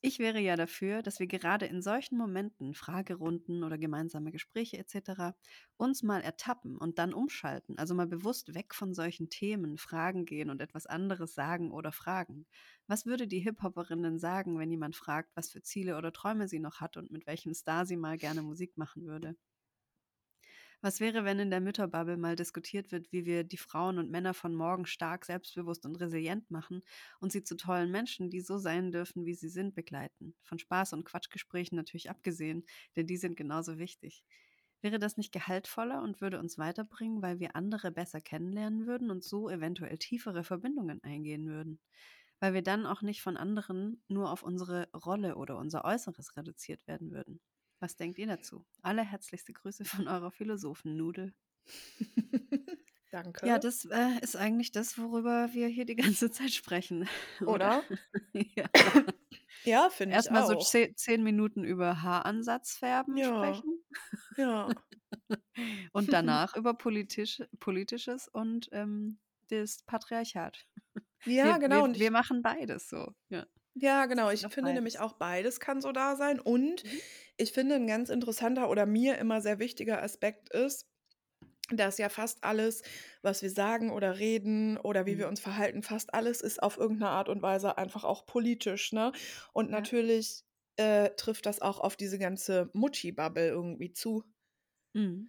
Ich wäre ja dafür, dass wir gerade in solchen Momenten, Fragerunden oder gemeinsame Gespräche etc., uns mal ertappen und dann umschalten, also mal bewusst weg von solchen Themen, Fragen gehen und etwas anderes sagen oder fragen. Was würde die Hip-Hopperin denn sagen, wenn jemand fragt, was für Ziele oder Träume sie noch hat und mit welchem Star sie mal gerne Musik machen würde? Was wäre, wenn in der Mütterbubble mal diskutiert wird, wie wir die Frauen und Männer von morgen stark, selbstbewusst und resilient machen und sie zu tollen Menschen, die so sein dürfen, wie sie sind, begleiten? Von Spaß- und Quatschgesprächen natürlich abgesehen, denn die sind genauso wichtig. Wäre das nicht gehaltvoller und würde uns weiterbringen, weil wir andere besser kennenlernen würden und so eventuell tiefere Verbindungen eingehen würden? Weil wir dann auch nicht von anderen nur auf unsere Rolle oder unser Äußeres reduziert werden würden. Was denkt ihr dazu? Allerherzlichste Grüße von eurer Philosophen-Nudel. <laughs> Danke. Ja, das äh, ist eigentlich das, worüber wir hier die ganze Zeit sprechen. <laughs> Oder? <laughs> ja. Ja, finde ich Erstmal so zehn, zehn Minuten über Haaransatzfärben Ja. sprechen Ja. und danach über politisch, Politisches und ähm, das Patriarchat. Ja, wir, genau. Wir, wir machen beides so. Ja. Ja, genau. Ich finde nämlich beides. auch beides kann so da sein. Und Mhm. ich finde, ein ganz interessanter oder mir immer sehr wichtiger Aspekt ist, dass ja fast alles, was wir sagen oder reden oder wie wir Mhm. uns verhalten, fast alles ist auf irgendeine Art und Weise einfach auch politisch, ne? Und Ja. natürlich äh, trifft das auch auf diese ganze Mutti-Bubble irgendwie zu. Mhm.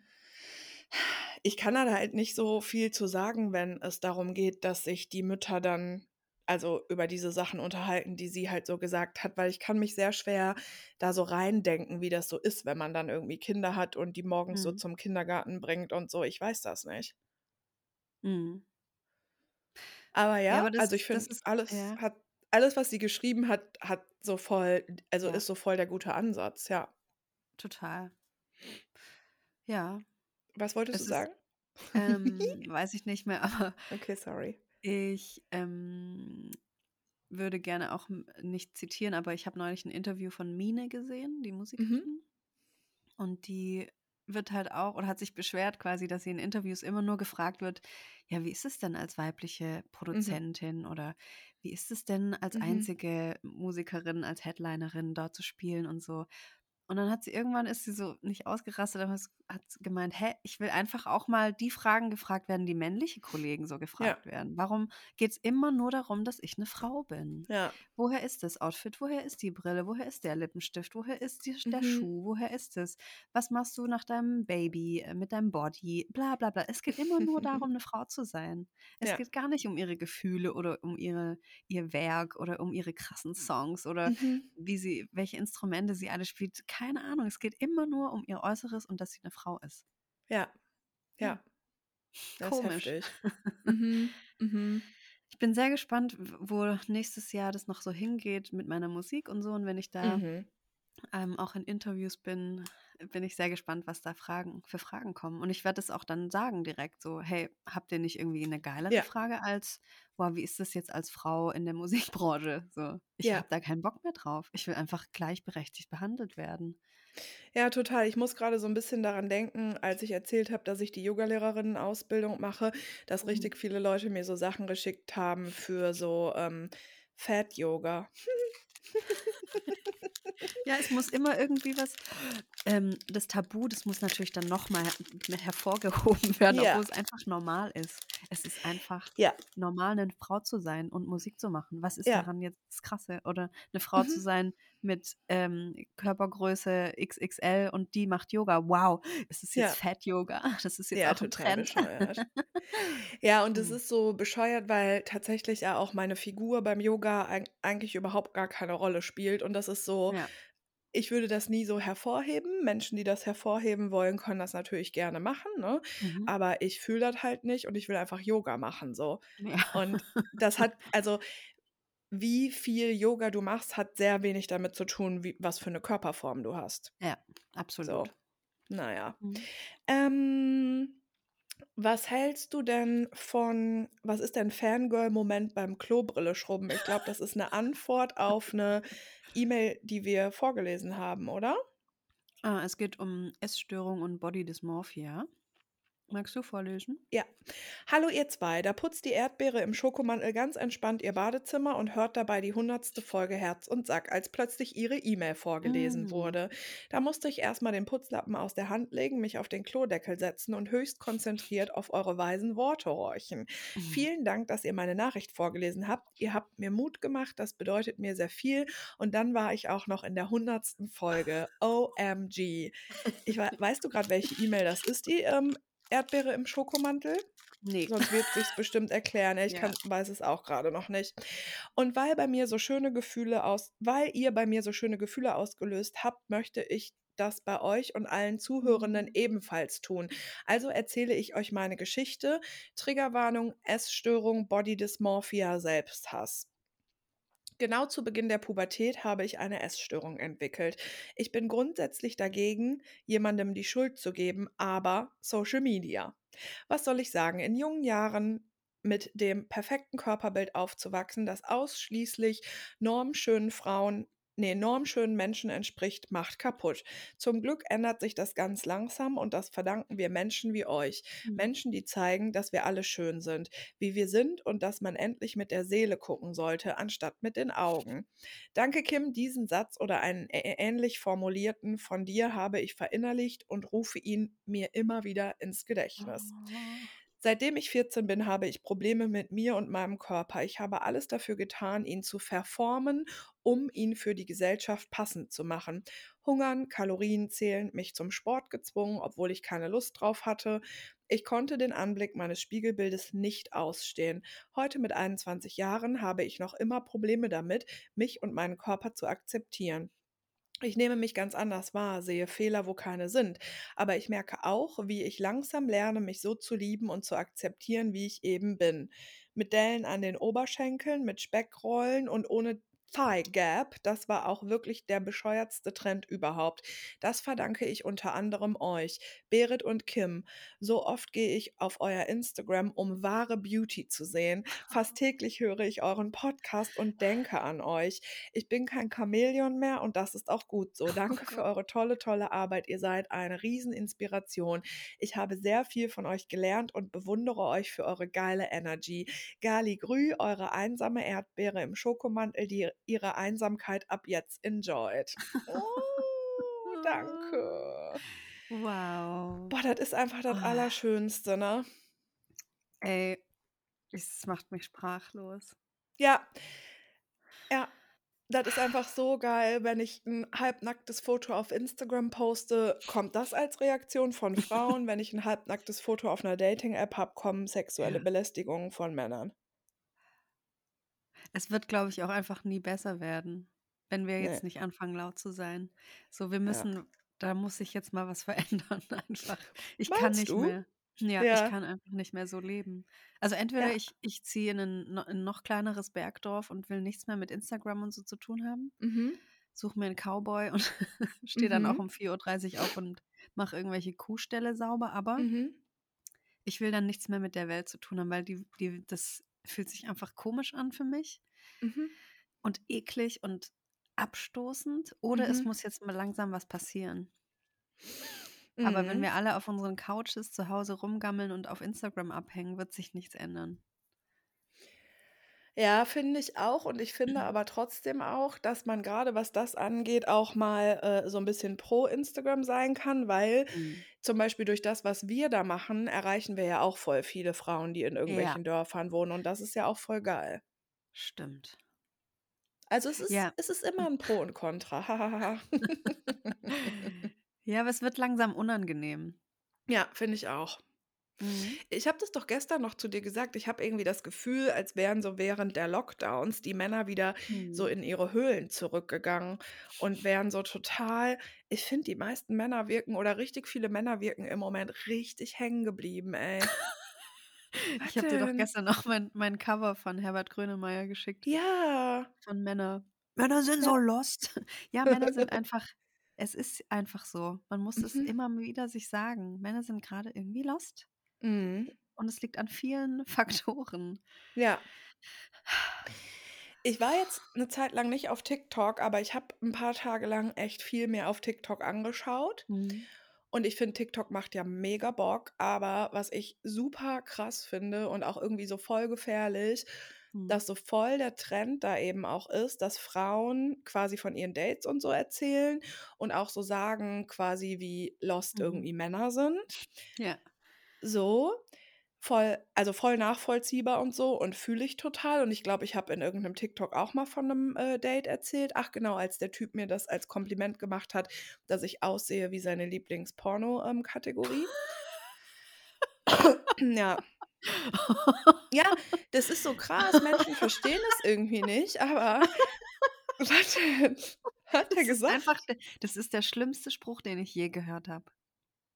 Ich kann da halt nicht so viel zu sagen, wenn es darum geht, dass sich die Mütter dann also über diese Sachen unterhalten, die sie halt so gesagt hat, weil ich kann mich sehr schwer da so reindenken, wie das so ist, wenn man dann irgendwie Kinder hat und die morgens so Mhm. zum Kindergarten bringt und so. Ich weiß das nicht. Mhm. Aber Ja, ja, aber das, also ich finde, ist, alles ja, hat, alles, was sie geschrieben hat, hat so voll, also ja, ist so voll der gute Ansatz, ja. total. Ja, Was wolltest du es ist, sagen? ähm, weiß ich nicht mehr, aber <laughs> Okay, sorry. Ich ähm, würde gerne auch nicht zitieren, aber ich habe neulich ein Interview von Mine gesehen, die Mhm. Musikerin. Und die wird halt auch oder hat sich beschwert quasi, dass sie in Interviews immer nur gefragt wird, ja, wie ist es denn als weibliche Mhm. Produzentin oder wie ist es denn als Mhm. einzige Musikerin, als Headlinerin dort zu spielen und so. Und dann hat sie irgendwann ist sie so nicht ausgerastet, aber hat gemeint, hä, ich will einfach auch mal die Fragen gefragt werden, die männliche Kollegen so gefragt ja. werden. Warum geht es immer nur darum, dass ich eine Frau bin? Ja. Woher ist das Outfit? Woher ist die Brille? Woher ist der Lippenstift? Woher ist die, der mhm. Schuh? Woher ist es? Was machst du nach deinem Baby, äh, mit deinem Body? Bla bla bla. Es geht immer nur <laughs> darum, eine Frau zu sein. Es ja. geht gar nicht um ihre Gefühle oder um ihre, ihr Werk oder um ihre krassen Songs oder mhm. wie sie, welche Instrumente sie alle spielt keine Ahnung. Es geht immer nur um ihr Äußeres und dass sie eine Frau ist. Ja. Ja. Das Komisch. <laughs> mhm. Mhm. Ich bin sehr gespannt, wo nächstes Jahr das noch so hingeht mit meiner Musik und so. Und wenn ich da mhm. ähm, auch in Interviews bin, bin ich sehr gespannt, was da Fragen für Fragen kommen. Und ich werde es auch dann sagen direkt so, hey, habt ihr nicht irgendwie eine geilere ja. Frage als, boah, wie ist das jetzt als Frau in der <laughs> Musikbranche? So, ich ja. habe da keinen Bock mehr drauf. Ich will einfach gleichberechtigt behandelt werden. Ja, total. Ich muss gerade so ein bisschen daran denken, als ich erzählt habe, dass ich die Yogalehrerinnen-Ausbildung mache, dass mhm. richtig viele Leute mir so Sachen geschickt haben für so ähm, Fat-Yoga. <laughs> Ja, es muss immer irgendwie was, ähm, das Tabu, das muss natürlich dann nochmal hervorgehoben <laughs> werden, Ja. obwohl es einfach normal ist. Es ist einfach Ja. normal, eine Frau zu sein und Musik zu machen. Was ist Ja. daran jetzt das Krasse? Oder eine Frau zu mhm. sein mit ähm, Körpergröße XXL und die macht Yoga. Wow, es ist jetzt. Fat Yoga. <laughs> Das ist jetzt Ja, auch ein total Trend. bescheuert. Ja, und es <laughs> mhm. ist so bescheuert, weil tatsächlich ja auch meine Figur beim Yoga eigentlich überhaupt gar keine Rolle spielt. Und das ist so, Ja. Ich würde das nie so hervorheben. Menschen, die das hervorheben wollen, können das natürlich gerne machen, ne? Mhm. Aber ich fühle das halt nicht und ich will einfach Yoga machen, so. Ja. Und <laughs> das hat, also wie viel Yoga du machst, hat sehr wenig damit zu tun, wie, was für eine Körperform du hast. Ja, absolut. So. Naja. Mhm. Ähm, was hältst du denn von, was ist denn Fangirl-Moment beim Klobrille schrubben? Ich glaube, das ist eine Antwort auf eine E-Mail, die wir vorgelesen haben, oder? Ah, es geht um Essstörung und Body Dysmorphia. Magst du vorlesen? Ja. Hallo ihr zwei, da putzt die Erdbeere im Schokomantel ganz entspannt ihr Badezimmer und hört dabei die hundertste Folge Herz und Sack, als plötzlich ihre E-Mail vorgelesen mm. wurde. Da musste ich erstmal den Putzlappen aus der Hand legen, mich auf den Klodeckel setzen und höchst konzentriert auf eure weisen Worte horchen. Mm. Vielen Dank, dass ihr meine Nachricht vorgelesen habt. Ihr habt mir Mut gemacht, das bedeutet mir sehr viel. Und dann war ich auch noch in der hundertsten Folge. OMG. Ich weißt du gerade, welche E-Mail das ist, die ähm, Erdbeere im Schokomantel? Nee. Sonst wird sich bestimmt erklären. Ich ja. kann, weiß es auch gerade noch nicht. Und weil bei mir so schöne Gefühle aus, weil ihr bei mir so schöne Gefühle ausgelöst habt, möchte ich das bei euch und allen Zuhörenden mhm. ebenfalls tun. Also erzähle ich euch meine Geschichte. Triggerwarnung, Essstörung, Body Dysmorphia, Selbsthass. Genau zu Beginn der Pubertät habe ich eine Essstörung entwickelt. Ich bin grundsätzlich dagegen, jemandem die Schuld zu geben, aber Social Media. Was soll ich sagen? In jungen Jahren mit dem perfekten Körperbild aufzuwachsen, das ausschließlich normschönen Frauen nee, normschönen Menschen entspricht, macht kaputt. Zum Glück ändert sich das ganz langsam und das verdanken wir Menschen wie euch. Mhm. Menschen, die zeigen, dass wir alle schön sind, wie wir sind und dass man endlich mit der Seele gucken sollte, anstatt mit den Augen. Danke, Kim, diesen Satz oder einen ähnlich formulierten von dir habe ich verinnerlicht und rufe ihn mir immer wieder ins Gedächtnis. Oh. Seitdem ich 14 bin, habe ich Probleme mit mir und meinem Körper. Ich habe alles dafür getan, ihn zu verformen, um ihn für die Gesellschaft passend zu machen. Hungern, Kalorien zählen, mich zum Sport gezwungen, obwohl ich keine Lust drauf hatte. Ich konnte den Anblick meines Spiegelbildes nicht ausstehen. Heute mit 21 Jahren habe ich noch immer Probleme damit, mich und meinen Körper zu akzeptieren. Ich nehme mich ganz anders wahr, sehe Fehler, wo keine sind, aber ich merke auch, wie ich langsam lerne, mich so zu lieben und zu akzeptieren, wie ich eben bin. Mit Dellen an den Oberschenkeln, mit Speckrollen und ohne Thigh Gap, das war auch wirklich der bescheuertste Trend überhaupt. Das verdanke ich unter anderem euch, Berit und Kim. So oft gehe ich auf euer Instagram, um wahre Beauty zu sehen. Fast <laughs> täglich höre ich euren Podcast und denke an euch. Ich bin kein Chamäleon mehr und das ist auch gut so. Danke für <laughs> eure tolle, tolle Arbeit. Ihr seid eine Rieseninspiration. Ich habe sehr viel von euch gelernt und bewundere euch für eure geile Energy. Gali Grü, eure einsame Erdbeere im Schokomantel, die ihre Einsamkeit ab jetzt enjoyed. Oh, danke. Wow. Boah, das ist einfach das Oh. Allerschönste, ne? Ey, es macht mich sprachlos. Ja. Ja. Das ist einfach so geil, wenn ich ein halbnacktes Foto auf Instagram poste, kommt das als Reaktion von <laughs> Frauen. Wenn ich ein halbnacktes Foto auf einer Dating-App habe, kommen sexuelle Ja. Belästigungen von Männern. Es wird, glaube ich, auch einfach nie besser werden, wenn wir Ne. jetzt nicht anfangen, laut zu sein. So, wir Ja. müssen da muss sich jetzt mal was <laughs> verändern einfach. Ich kann Meinst nicht du? mehr. Ja, Ja. ich kann einfach nicht mehr so leben. Also entweder Ja. ich ich ziehe in no in noch kleineres Bergdorf und will nichts mehr mit Instagram und so zu tun haben, Mhm. suche mir 'n Cowboy und <laughs> stehe dann auch Mhm. um 4:30 Uhr auf und mache irgendwelche Kuhställe sauber, aber Mhm. ich will dann nichts mehr mit der Welt zu tun haben, weil die die das fühlt sich einfach komisch an für mich Mhm. und eklig und abstoßend oder es Mhm. muss jetzt mal langsam was passieren. Aber wenn Mhm. wir alle auf unseren Couches zu Hause rumgammeln und auf Instagram abhängen, wird sich nichts ändern. Ja, finde ich auch. Und ich Mhm. finde aber trotzdem auch, dass man gerade, was das angeht, auch mal äh, so ein bisschen pro Instagram sein kann, weil Mhm. zum Beispiel durch das, was wir da machen, erreichen wir ja auch voll viele Frauen, die in Ja. irgendwelchen Dörfern wohnen. Und das ist ja auch voll geil. Stimmt. Also es ist, Ja. es ist immer <laughs> ein Pro und Contra. Hahaha. <laughs> Ja, aber es wird langsam unangenehm. ja, finde ich auch. Mhm. Ich habe das doch gestern noch zu dir gesagt. Ich habe irgendwie das Gefühl, als wären so während der Lockdowns die Männer wieder so Mhm. in ihre Höhlen zurückgegangen und wären so total. Ich finde, die meisten Männer wirken oder richtig viele Männer wirken im Moment richtig hängen geblieben, ey. <laughs> Was Ich habe dir doch denn? gestern noch mein mein Cover von Herbert Grönemeyer geschickt. Ja. Von Männer. Männer sind Ja. so lost. <laughs> Ja, Männer sind einfach es ist einfach so. Man muss es Mhm. immer wieder sich sagen. Männer sind gerade irgendwie lost. Mhm. Und es liegt an vielen <laughs> Faktoren. Ja. Ich war jetzt eine Zeit lang nicht auf TikTok, aber ich habe ein paar Tage lang echt viel mehr auf TikTok angeschaut. Mhm. Und ich finde, TikTok macht ja mega Bock, aber was ich super krass finde und auch irgendwie so voll gefährlich, Mhm. dass so voll der Trend da eben auch ist, dass Frauen quasi von ihren Dates und so erzählen und auch so sagen, quasi wie lost Mhm. irgendwie Männer sind. Ja. So, voll, also voll nachvollziehbar und so und fühle ich total. Und ich glaube, ich habe in irgendeinem TikTok auch mal von einem äh, Date erzählt. Ach genau, als der Typ mir das als Kompliment gemacht hat, dass ich aussehe wie seine Lieblingsporno-Kategorie. <laughs> ja. Ja, das ist so krass. Menschen verstehen das irgendwie nicht, aber <laughs> was? Hat er gesagt? einfach das ist der schlimmste Spruch, den ich je gehört habe.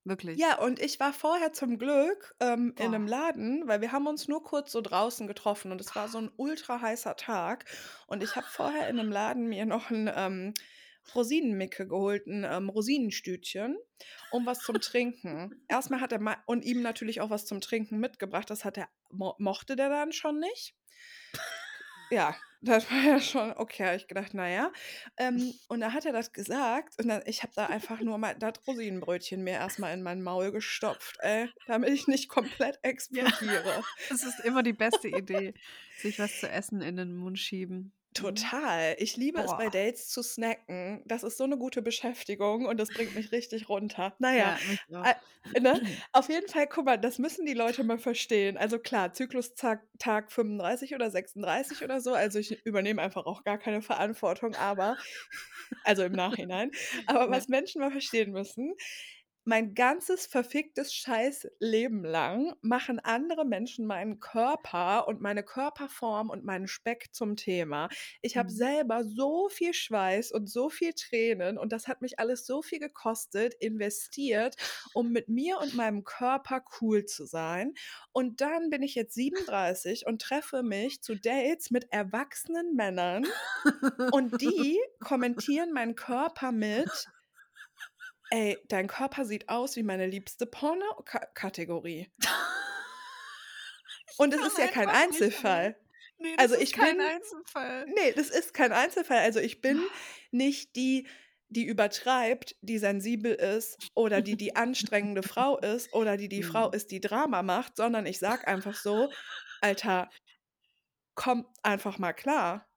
Wirklich. Ja, und ich war vorher zum Glück ähm, in einem. Laden, weil wir haben uns nur kurz so draußen getroffen und es war so ein ultra heißer Tag. Und ich habe vorher in einem Laden mir noch ein ähm, Rosinenmicke geholt, ein ähm, Rosinenstütchen, um was zum Trinken. <laughs> Erstmal hat er und ihm natürlich auch was zum Trinken mitgebracht. Das hat er, mo mochte der dann schon nicht. Ja, das war ja schon okay, ich gedacht, naja. Ähm, und da hat er das gesagt und dann, ich habe da einfach nur mal das Rosinenbrötchen mir erstmal in mein Maul gestopft, ey, damit ich nicht komplett Ja. explodiere. <laughs> Das ist immer die beste Idee, sich was zu essen in den Mund schieben. Mhm. Total. Ich liebe es bei Boah. Dates zu snacken. Das ist so eine gute Beschäftigung und das bringt mich richtig runter. Naja, Ja, äh, ne? <clears throat> auf jeden Fall, guck mal, das müssen die Leute mal verstehen. Also klar, Zyklustag Tag 35 oder 36 oder so. Also ich übernehme einfach auch gar keine Verantwortung, aber, also im Nachhinein. Aber was Menschen mal verstehen müssen, mein ganzes verficktes Scheiß Leben lang machen andere Menschen meinen Körper und meine Körperform und meinen Speck zum Thema. Ich habe Mhm. selber so viel Schweiß und so viel Tränen und das hat mich alles so viel gekostet, investiert, um mit mir und meinem Körper cool zu sein. Und dann bin ich jetzt 37 und treffe mich zu Dates mit erwachsenen Männern und die <laughs> kommentieren meinen Körper mit, ey, dein Körper sieht aus wie meine liebste Porno-Kategorie. <laughs> Und es ist ja kein. Einzelfall. Nee, das Also ist ich kein bin, Einzelfall. nee, das ist kein Einzelfall. Also ich bin <gasps> nicht die, die übertreibt, die sensibel ist oder die die anstrengende Frau <laughs> ist oder die die Frau Mhm. ist, die Drama macht, sondern ich sag einfach so, Alter, komm einfach mal klar.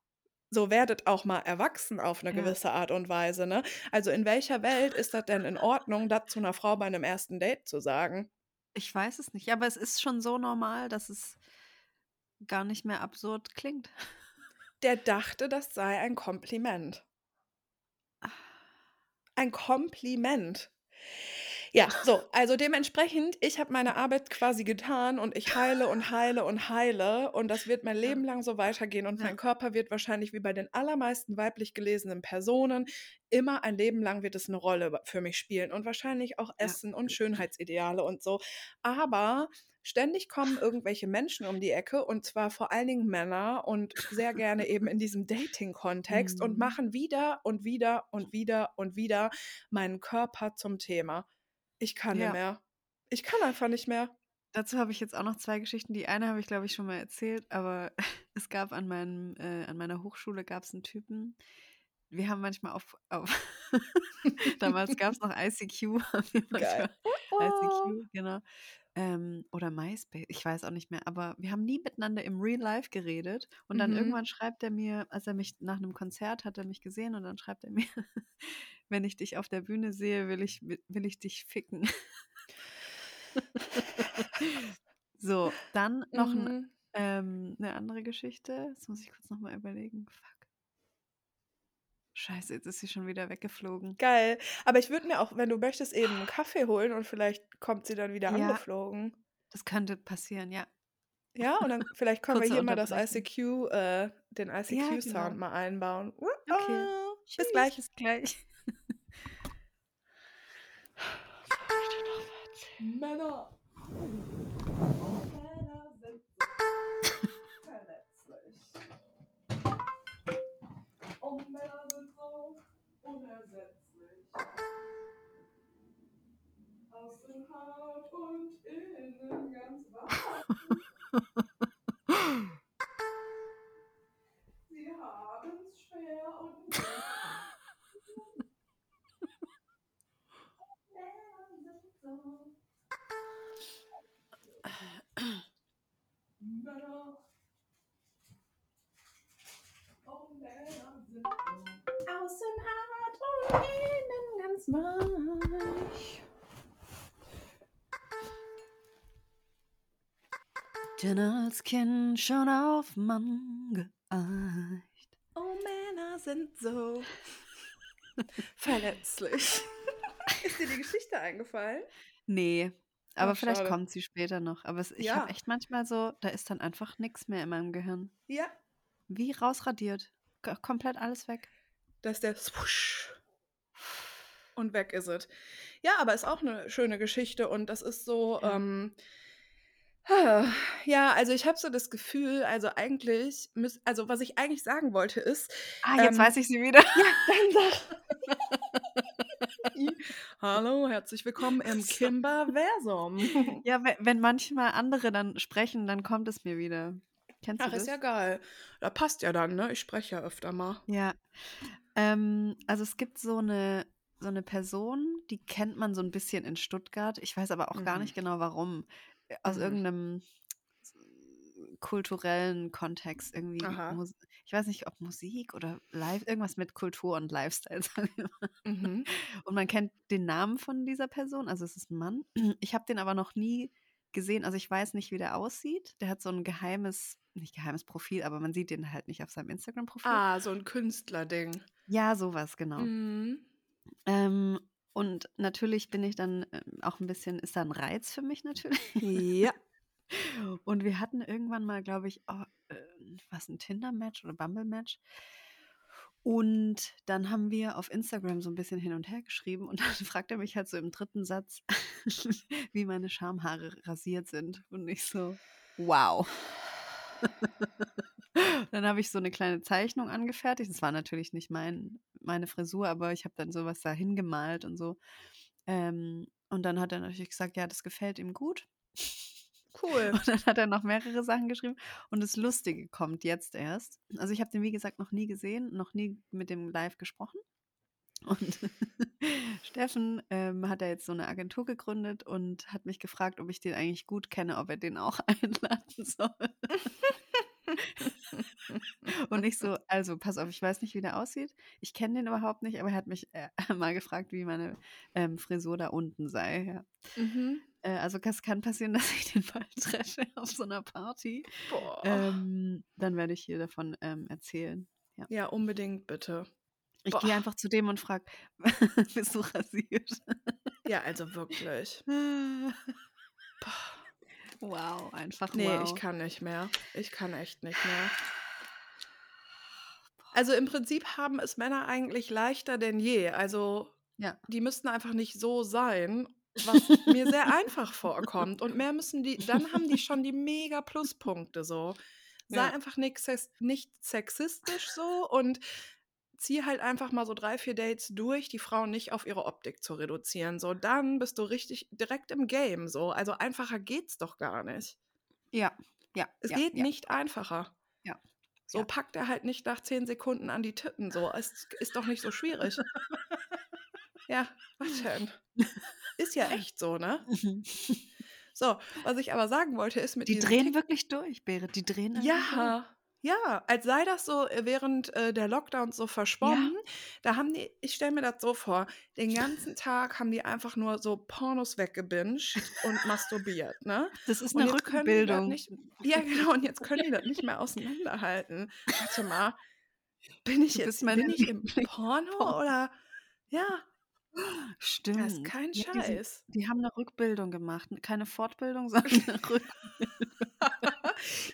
So werdet auch mal erwachsen auf eine Ja. gewisse Art und Weise, ne? Also, in welcher Welt ist das denn in Ordnung, das zu einer Frau bei einem ersten Date zu sagen? Ich weiß es nicht, aber es ist schon so normal, dass es gar nicht mehr absurd klingt. Der dachte, das sei ein Kompliment. Ein Kompliment. Ja, so, also dementsprechend, ich habe meine Arbeit quasi getan und ich heile und heile und heile und das wird mein. Leben lang so weitergehen und Ja. mein Körper wird wahrscheinlich wie bei den allermeisten weiblich gelesenen Personen immer ein Leben lang wird es eine Rolle für mich spielen und wahrscheinlich auch Ja. Essen und Schönheitsideale und so. Aber ständig kommen irgendwelche Menschen um die Ecke und zwar vor allen Dingen Männer und sehr gerne eben in diesem Dating-Kontext und Mhm. machen wieder und wieder und wieder und wieder meinen Körper zum Thema. Ich kann nicht Ja. mehr. Ich kann einfach nicht mehr. Dazu habe ich jetzt auch noch zwei Geschichten. Die eine habe ich, glaube ich, schon mal erzählt, aber <laughs> es gab an meinem, äh, an meiner Hochschule gab es einen Typen. Wir haben manchmal auf, auf <laughs> damals <laughs> gab es noch ICQ, haben wir manchmal Geil. Oh. ICQ, genau. Ähm, oder MySpace, ich weiß auch nicht mehr, aber wir haben nie miteinander im Real Life geredet. Und dann Mhm. irgendwann schreibt er mir, als er mich nach einem Konzert hat er mich gesehen und dann schreibt er mir, wenn ich dich auf der Bühne sehe, will ich, will ich dich ficken. <laughs> so, dann noch ein, Mhm. ähm, eine andere Geschichte. Jetzt muss ich kurz nochmal überlegen. Fuck. Scheiße, jetzt ist sie schon wieder weggeflogen. Geil. Aber ich würde mir auch, wenn du möchtest, eben einen Kaffee holen und vielleicht kommt sie dann wieder Ja. angeflogen. Das könnte passieren, ja. Ja, und dann vielleicht können wir hier mal das. ICQ, äh, den ICQ-Sound genau. mal einbauen. Okay. Bis Tschüss, gleich. Bis gleich. Männer. Männer sind so verletzlich. Und Männer sind so unersetzlich. Außen hart und innen ganz warm. <laughs> Sie haben's schwer und Männer sind so. Männer. Oh, Männer sind so. Außen hart und innen ganz weich. Denn als Kind schon auf Mann geeicht. Oh, Männer sind so <laughs> verletzlich. <laughs> Ist dir die Geschichte eingefallen? Nee, aber Ach, vielleicht schade. kommt sie später noch. Aber es, ich Ja. habe echt manchmal so, da ist dann einfach nichts mehr in meinem Gehirn. Ja, Wie rausradiert. K komplett alles weg. da ist der Swoosh. Und weg ist es. Ja, aber ist auch eine schöne Geschichte und das ist so, Ja. ähm, ja, also ich habe so das Gefühl, also eigentlich, müß, also was ich eigentlich sagen wollte ist, Ah, jetzt Ähm, weiß ich sie wieder. <laughs> ja, dann sag. <laughs> <laughs> <laughs> Hallo, herzlich willkommen im. Kimberversum. Ja, we wenn manchmal andere dann sprechen, dann kommt es mir wieder. Kennst du Ach, das? ist ja geil. Da passt ja dann, ne? Ich spreche ja öfter mal. Ja. Ähm, also es gibt so eine, so eine Person, die kennt man so ein bisschen in Stuttgart. Ich weiß aber auch gar Mhm. nicht genau warum. Äh, Aus Mhm. irgendeinem kulturellen Kontext irgendwie. Aha. Ich weiß nicht, ob Musik oder Live, irgendwas mit Kultur und Lifestyle. <laughs> Mhm. Und man kennt den Namen von dieser Person, also es ist ein Mann. <clears throat> Ich habe den aber noch nie gesehen, also ich weiß nicht, wie der aussieht. Der hat so ein geheimes, nicht geheimes Profil, aber man sieht den halt nicht auf seinem Instagram-Profil. Ah, so ein Künstlerding. Ja, sowas, genau. Mhm. Ähm, und natürlich bin ich dann ähm, auch ein bisschen, ist da ein Reiz für mich natürlich. Ja. <laughs> Und wir hatten irgendwann mal, glaube ich, oh, äh, was ein Tinder-Match oder Bumble-Match. Und dann haben wir auf Instagram so ein bisschen hin und her geschrieben und <laughs> dann fragt er mich halt so im dritten Satz, <laughs> wie meine Schamhaare rasiert sind. Und ich so, wow. <laughs> dann habe ich so eine kleine Zeichnung angefertigt. Das war natürlich nicht mein, meine Frisur, aber ich habe dann sowas da hingemalt und so. Ähm, und dann hat er natürlich gesagt, ja, das gefällt ihm gut. Cool. Und dann hat er noch mehrere Sachen geschrieben. Und das Lustige kommt jetzt erst. Also ich habe den, wie gesagt, noch nie gesehen, noch nie mit dem live gesprochen. Und <laughs> Steffen ähm, hat er jetzt so eine Agentur gegründet und hat mich gefragt, ob ich den eigentlich gut kenne, ob er den auch <laughs> einladen soll. und ich so, also pass auf, ich weiß nicht, wie der aussieht. Ich kenne den überhaupt nicht, aber er hat mich äh, <laughs> mal gefragt, wie meine ähm, Frisur da unten sei. Ja. Mhm. Äh, also es kann passieren, <laughs> dass ich den mal treffe <laughs> auf so einer Party. Boah. Ähm, dann werde ich hier davon ähm, erzählen. Ja, ja, unbedingt bitte. ich Boah. gehe einfach zu dem und frage, <laughs> bist du rasiert? Ja, also wirklich. wow, einfach Nee, wow. ich kann nicht mehr. Ich kann echt nicht mehr. <sighs> Also im Prinzip haben es Männer eigentlich leichter denn je. Also Ja. die müssten einfach nicht so sein, was mir sehr einfach vorkommt. Und mehr müssen die, dann haben die schon die mega Pluspunkte so. Sei Ja. einfach nicht, sex, nicht sexistisch so und zieh halt einfach mal so drei, vier Dates durch, die Frauen nicht auf ihre Optik zu reduzieren. So, dann bist du richtig direkt im Game. So, also einfacher geht's doch gar nicht. Ja, ja. Es ja, geht ja. nicht einfacher. Ja. So packt er halt nicht nach zehn Sekunden an die Titten. So, es ist doch nicht so schwierig. <laughs> ja, was denn? Ist ja <laughs> echt so, ne? So, was ich aber sagen wollte, ist mit Die drehen Tik- wirklich durch, Berit. Die drehen Ja, ja, als sei das so äh, während äh, der Lockdowns so verschwommen. Da haben die, ich stelle mir das so vor, den ganzen Tag haben die einfach nur so Pornos weggebinged und masturbiert, ne? durch. Das ist eine Rückbildung. nicht, ja, genau, und jetzt können die das nicht mehr auseinanderhalten. Warte mal, bin ich Du jetzt bin ich im Porno Porno. oder? Ja, Stimmt. das ist kein Ja, die, Scheiß. die haben eine Rückbildung gemacht. Keine Fortbildung, <laughs> sondern eine Rückbildung. <laughs>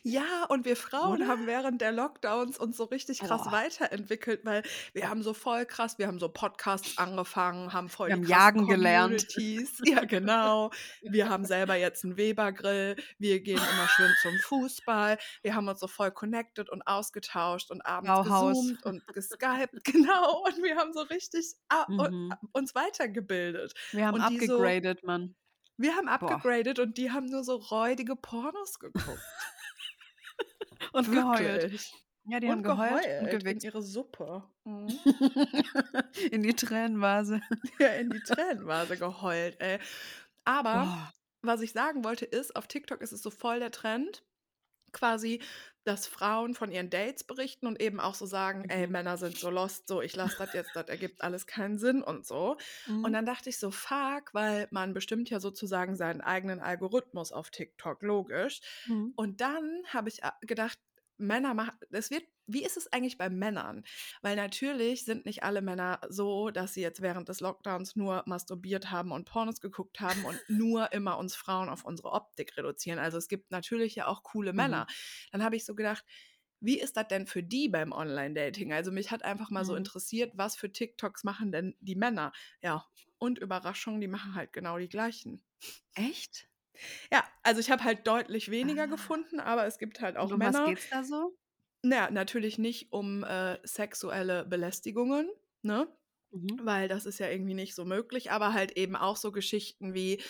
Ja, und wir Frauen Oder? haben während der Lockdowns uns so richtig krass Boah. weiterentwickelt, weil wir haben so voll krass, wir haben so Podcasts angefangen, haben voll Wir die haben jagen gelernt. Communities. Ja, genau. Wir haben selber jetzt einen Webergrill. Wir gehen immer schön zum Fußball. Wir haben uns so voll connected und ausgetauscht und abends Bauhaus. gezoomt und geskypt. <laughs> Genau. Und wir haben so richtig Mhm. uns weitergebildet. Wir haben die so- abgegradet, Mann. Wir haben abgegradet und die haben nur so räudige Pornos geguckt. <laughs> Und geheult. Ja, die und haben geheult, und in gewichst. ihre Suppe. Mhm. <laughs> In die Tränenvase. <laughs> ja, in die Tränenvase geheult, ey. Aber Boah. was ich sagen wollte ist, auf TikTok ist es so voll der Trend, quasi, dass Frauen von ihren Dates berichten und eben auch so sagen, ey, Mhm. Männer sind so lost, so ich lasse das jetzt, das ergibt alles keinen Sinn und so. Und Mhm. dann dachte ich so, fuck, weil man bestimmt ja sozusagen seinen eigenen Algorithmus auf TikTok, logisch. Mhm. Und dann habe ich a- gedacht, Männer machen, es wird, wie ist es eigentlich bei Männern? Weil natürlich sind nicht alle Männer so, dass sie jetzt während des Lockdowns nur masturbiert haben und Pornos geguckt haben und <laughs> nur immer uns Frauen auf unsere Optik reduzieren. Also es gibt natürlich ja auch coole Männer. Dann habe ich so gedacht, wie ist das denn für die beim Online-Dating? Also mich hat einfach mal so Mhm. interessiert, was für TikToks machen denn die Männer? Ja, und Überraschung, die machen halt genau die gleichen. Echt? Ja, also ich habe halt deutlich weniger Ah. gefunden, aber es gibt halt auch Und um Männer. was geht's da so? Naja, natürlich nicht um äh, sexuelle Belästigungen, ne? Mhm. Weil das ist ja irgendwie nicht so möglich, aber halt eben auch so Geschichten wie,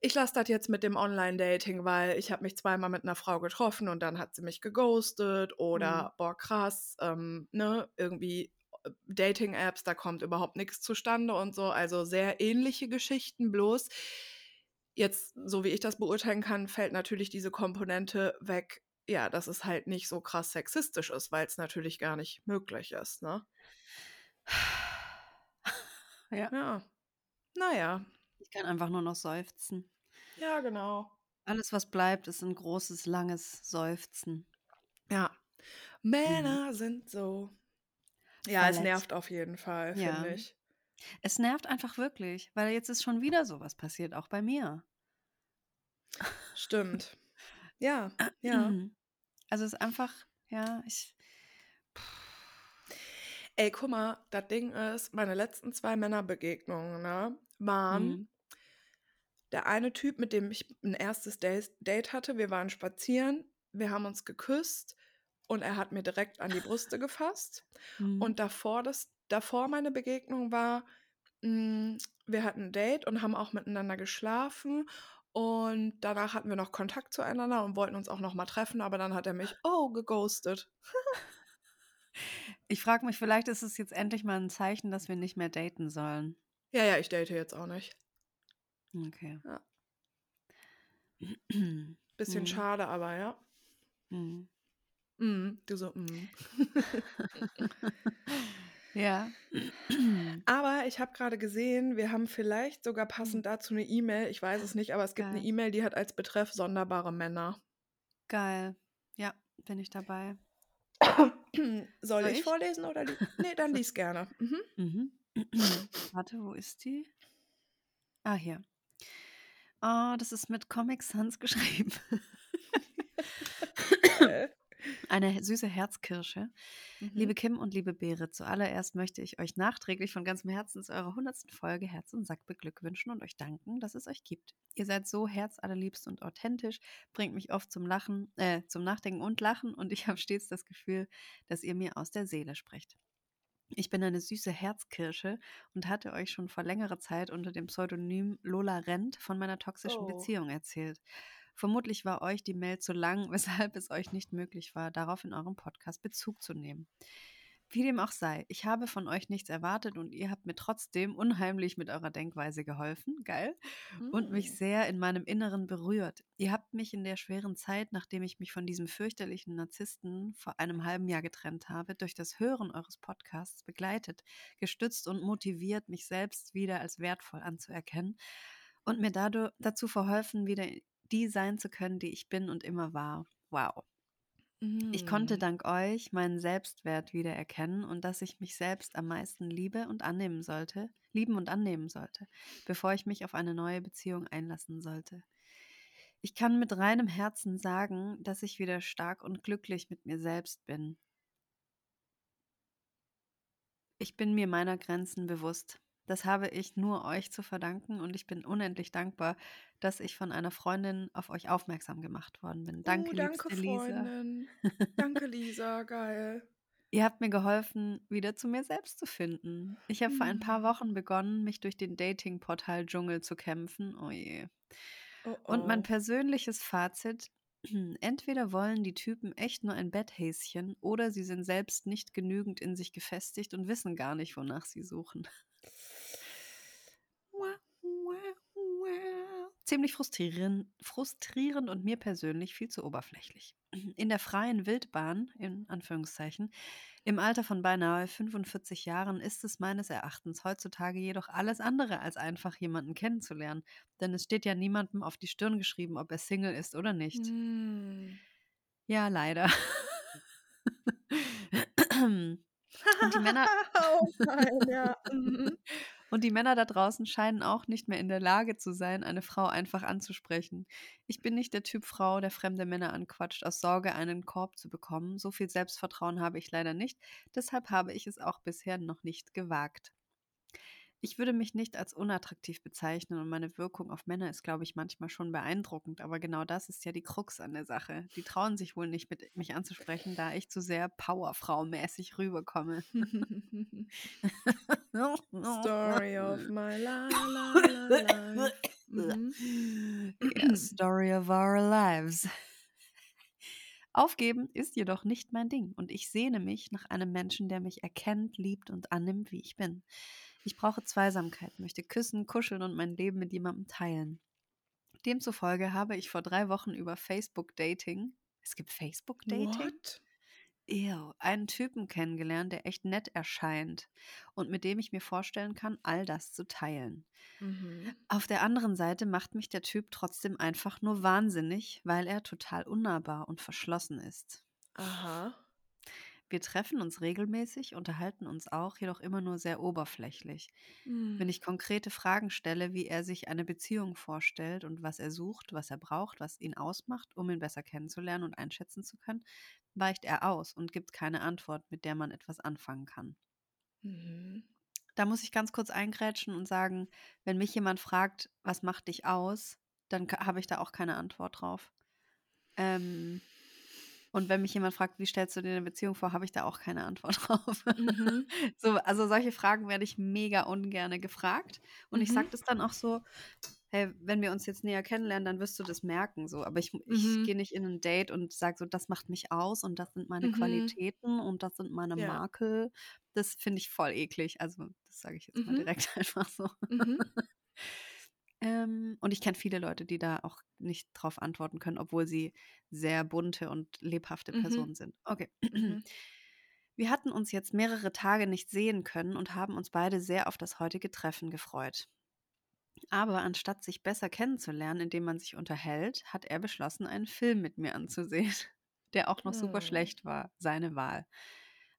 ich lasse das jetzt mit dem Online-Dating, weil ich habe mich zweimal mit einer Frau getroffen und dann hat sie mich geghostet oder boah, krass, ähm, ne, irgendwie äh, Dating-Apps, da kommt überhaupt nichts zustande und so. Also sehr ähnliche Geschichten, bloß jetzt, so wie ich das beurteilen kann, fällt natürlich diese Komponente weg, ja, dass es halt nicht so krass sexistisch ist, weil es natürlich gar nicht möglich ist, ne? <sighs> Ja. Ja. Naja. Ich kann einfach nur noch seufzen. Ja, genau. Alles, was bleibt, ist ein großes, langes Seufzen. Ja. Männer sind so. Ja, es Verletzt. nervt auf jeden Fall, Ja. finde ich. Es nervt einfach wirklich, weil jetzt ist schon wieder sowas passiert, auch bei mir. Stimmt. <laughs> Ja, ja. Also es ist einfach, ja, ich. Ey, guck mal, das Ding ist, meine letzten zwei Männerbegegnungen, ne, waren Mhm. der eine Typ, mit dem ich ein erstes Date hatte. Wir waren spazieren, wir haben uns geküsst und er hat mir direkt an die Brüste gefasst. Mhm. Und davor, das, davor meine Begegnung war, mh, wir hatten ein Date und haben auch miteinander geschlafen. Und danach hatten wir noch Kontakt zueinander und wollten uns auch noch mal treffen, aber dann hat er mich, oh, geghostet. Ich frage mich, vielleicht ist es jetzt endlich mal ein Zeichen, dass wir nicht mehr daten sollen. Ja, ja, ich date jetzt auch nicht. Okay. Ja. <clears throat> Bisschen Mhm. schade, aber ja. Mhm. Mhm, du so, mhm. <laughs> <laughs> Ja. <clears throat> Aber ich habe gerade gesehen, wir haben vielleicht sogar Hm. passend dazu 'ne E-Mail, ich weiß es nicht, aber es gibt Geil. E-Mail, die hat als Betreff „sonderbare Männer“. Geil. Ja, bin ich dabei. <clears throat> Soll Soll ich ich? vorlesen oder li ne, dann <laughs> lies gerne. Mhm. Mhm. <clears throat> Warte, wo ist die? Ah, hier. Oh, das ist mit Comic Sans geschrieben. <laughs> Eine süße Herzkirsche. Liebe Mhm. Kim und liebe Berit, zuallererst möchte ich euch nachträglich von ganzem Herzen zu eurer 100. Folge Herz und Sack beglückwünschen und euch danken, dass es euch gibt. Ihr seid so herzallerliebst und authentisch, bringt mich oft zum Lachen, äh, zum Nachdenken und Lachen und ich <laughs> habe stets das Gefühl, dass ihr mir aus der Seele sprecht. Ich bin eine süße Herzkirsche und hatte euch schon vor längerer Zeit unter dem Pseudonym Lola Rent von meiner toxischen Oh. Beziehung erzählt. Vermutlich war euch die Mail zu lang, <laughs> weshalb es euch nicht möglich war, darauf in eurem Podcast Bezug zu nehmen. Wie dem auch sei, ich habe von euch nichts erwartet und ihr habt mir trotzdem unheimlich mit eurer Denkweise geholfen, geil, und mich Hm. sehr in meinem Inneren berührt. Ihr habt mich in der schweren Zeit, nachdem ich mich von diesem fürchterlichen Narzissten vor einem halben Jahr getrennt habe, durch das Hören eures Podcasts begleitet, gestützt und motiviert, mich selbst wieder als wertvoll anzuerkennen und mir dadurch dazu verholfen, wieder die sein zu können, die ich bin und immer war. Wow. Ich konnte Mhm. dank euch meinen Selbstwert wiedererkennen und dass ich mich selbst am meisten liebe und annehmen sollte, lieben und annehmen sollte, bevor ich mich auf eine neue Beziehung einlassen sollte. Ich kann mit reinem Herzen sagen, dass ich wieder stark und glücklich mit mir selbst bin. Ich bin mir meiner Grenzen bewusst. Das habe ich nur euch zu verdanken und ich bin unendlich dankbar, dass ich von einer Freundin auf euch aufmerksam gemacht worden bin. Danke, Uh, danke, liebste Lisa. Freundin. <laughs> Danke, Lisa, geil. Ihr habt mir geholfen, wieder zu mir selbst zu finden. Ich habe vor ein paar Mhm. Wochen begonnen, mich durch den Dating-Portal-Dschungel zu kämpfen. Oh je. Oh, Und mein oh. persönliches Fazit: <clears throat> Entweder wollen die Typen echt nur ein Betthäschen oder sie sind selbst nicht genügend in sich gefestigt und wissen gar nicht, wonach sie suchen. Ziemlich frustrierend, frustrierend und mir persönlich viel zu oberflächlich. <clears throat> In der freien Wildbahn, in Anführungszeichen, im Alter von beinahe 45 Jahren ist es meines Erachtens heutzutage jedoch alles andere als einfach jemanden kennenzulernen. Denn es steht ja niemandem auf die Stirn geschrieben, ob er Single ist oder nicht. Hm. Ja, leider. <laughs> <clears throat> Und die Männer. Oh nein, ja. <laughs> Und die Männer da draußen scheinen auch nicht mehr in der Lage zu sein, eine Frau einfach anzusprechen. Ich bin nicht der Typ Frau, der fremde Männer anquatscht, aus Sorge, einen Korb zu bekommen. So viel Selbstvertrauen habe ich leider nicht. Deshalb habe ich es auch bisher noch nicht gewagt. Ich würde mich nicht als unattraktiv bezeichnen und meine Wirkung auf Männer ist, glaube ich, manchmal schon beeindruckend. Aber genau das ist ja die Krux an der Sache. Die trauen sich wohl nicht, mit mich anzusprechen, da ich zu sehr Powerfrau-mäßig rüberkomme. Story of <laughs> my la la la life. Mhm. Ja, Story of our lives. Aufgeben ist jedoch nicht mein Ding und ich sehne mich nach einem Menschen, der mich erkennt, liebt und annimmt, wie ich bin. Ich brauche Zweisamkeit, möchte küssen, kuscheln und mein Leben mit jemandem teilen. Demzufolge habe ich vor drei Wochen über Facebook Dating, es gibt Facebook Dating? What? Ew, einen Typen kennengelernt, der echt nett erscheint und mit dem ich mir vorstellen kann, all das zu teilen. Mhm. Auf der anderen Seite macht mich der Typ trotzdem einfach nur wahnsinnig, weil er total unnahbar und verschlossen ist. Aha. Wir treffen uns regelmäßig, unterhalten uns auch, jedoch immer nur sehr oberflächlich. Hm. Wenn ich konkrete Fragen stelle, wie er sich eine Beziehung vorstellt und was er sucht, was er braucht, was ihn ausmacht, um ihn besser kennenzulernen und einschätzen zu können, weicht er aus und gibt keine Antwort, mit der man etwas anfangen kann. Mhm. Da muss ich ganz kurz eingrätschen und sagen, wenn mich jemand fragt, was macht dich aus, dann habe ich da auch keine Antwort drauf. Ähm, und wenn mich jemand fragt, wie stellst du dir eine Beziehung vor, habe ich da auch keine Antwort <laughs> drauf. Mhm. so, also solche Fragen werde ich mega ungerne gefragt. Und ich sage Mhm. das dann auch so, hey, wenn wir uns jetzt näher kennenlernen, dann wirst du das merken. So. Aber ich, ich Mhm. gehe nicht in ein Date und sage so, das macht mich aus und das sind meine Mhm. Qualitäten und das sind meine Ja. Makel. Das finde ich voll eklig. Also, das sage ich jetzt mal Mhm. direkt <laughs> einfach so. Ähm, und ich kenne viele Leute, die da auch nicht drauf antworten können, obwohl sie sehr bunte und lebhafte Mhm. Personen sind. Okay. Mhm. <clears throat> Wir hatten uns jetzt mehrere Tage nicht sehen können und haben uns beide sehr auf das heutige Treffen gefreut. Aber anstatt sich besser kennenzulernen, indem man sich unterhält, hat er beschlossen, einen Film mit mir anzusehen, <laughs> der auch noch super Oh. schlecht war. Seine Wahl.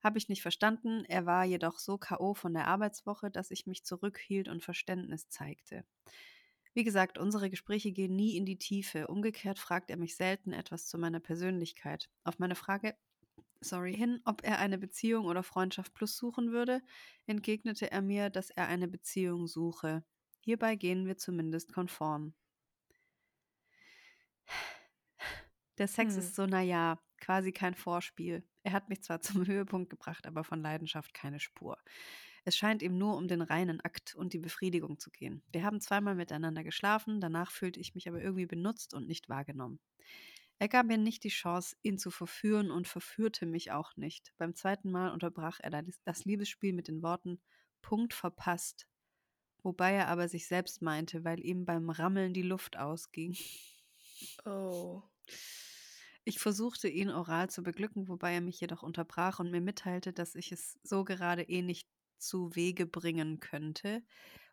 Habe ich nicht verstanden. Er war jedoch so K.O. von der Arbeitswoche, dass ich mich zurückhielt und Verständnis zeigte. Wie gesagt, unsere Gespräche gehen nie in die Tiefe. Umgekehrt fragt er mich selten etwas zu meiner Persönlichkeit. Auf meine Frage, sorry, hin, ob er eine Beziehung oder Freundschaft plus suchen würde, entgegnete er mir, dass er eine Beziehung suche. Hierbei gehen wir zumindest konform. Der Sex Hm. ist so, naja, quasi kein Vorspiel. Er hat mich zwar <laughs> zum Höhepunkt gebracht, aber von Leidenschaft keine Spur. Es scheint ihm nur um den reinen Akt und die Befriedigung zu gehen. Wir haben zweimal miteinander geschlafen, danach fühlte ich mich aber irgendwie benutzt und nicht wahrgenommen. Er gab mir nicht die Chance, ihn zu verführen und verführte mich auch nicht. Beim zweiten Mal unterbrach er das- Liebesspiel mit den Worten Punkt verpasst, wobei er aber sich selbst meinte, weil ihm beim Rammeln die Luft ausging. Oh. Ich versuchte ihn oral zu beglücken, wobei er mich jedoch unterbrach und mir mitteilte, dass ich es so gerade eh nicht zu Wege bringen könnte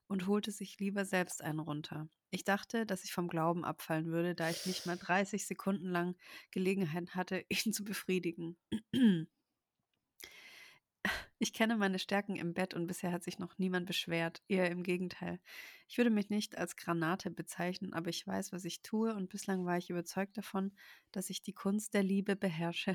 und holte sich lieber selbst einen runter. Ich dachte, dass ich vom Glauben abfallen würde, da ich nicht mal 30 Sekunden lang Gelegenheit hatte, <laughs> ihn zu befriedigen. Ich kenne meine Stärken im Bett und bisher hat sich noch niemand beschwert. Eher im Gegenteil. Ich würde mich nicht als Granate bezeichnen, aber ich weiß, was ich tue und bislang war ich überzeugt davon, dass ich die Kunst der Liebe beherrsche.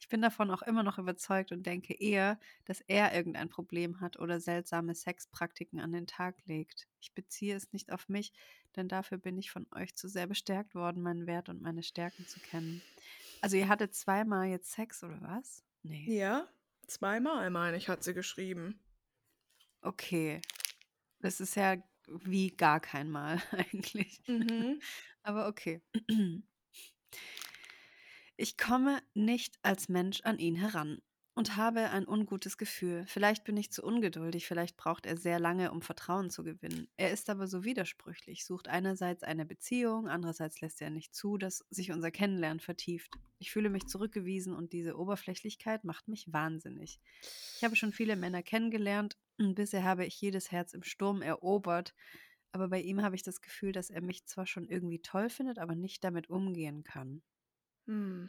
Ich bin davon auch immer noch überzeugt und denke eher, dass er irgendein Problem hat oder seltsame Sexpraktiken an den Tag legt. Ich beziehe es nicht auf mich, denn dafür bin ich von euch zu sehr bestärkt worden, meinen Wert und meine Stärken zu kennen. Also ihr hattet zweimal jetzt Sex oder was? Nee. Ja, zweimal, meine ich, hat sie geschrieben. Okay. Das ist ja wie gar kein Mal <laughs> eigentlich. Mhm. Aber okay. Ich komme nicht als Mensch an ihn heran und habe ein ungutes Gefühl. Vielleicht bin ich zu ungeduldig, vielleicht braucht er sehr lange, um Vertrauen zu gewinnen. Er ist aber so widersprüchlich, sucht einerseits eine Beziehung, andererseits lässt er nicht zu, dass sich unser Kennenlernen vertieft. Ich fühle mich zurückgewiesen und diese Oberflächlichkeit macht mich wahnsinnig. Ich habe schon viele Männer kennengelernt und bisher habe ich jedes Herz im Sturm erobert, aber bei ihm habe ich das Gefühl, dass er mich zwar schon irgendwie toll findet, aber nicht damit umgehen kann. Hm.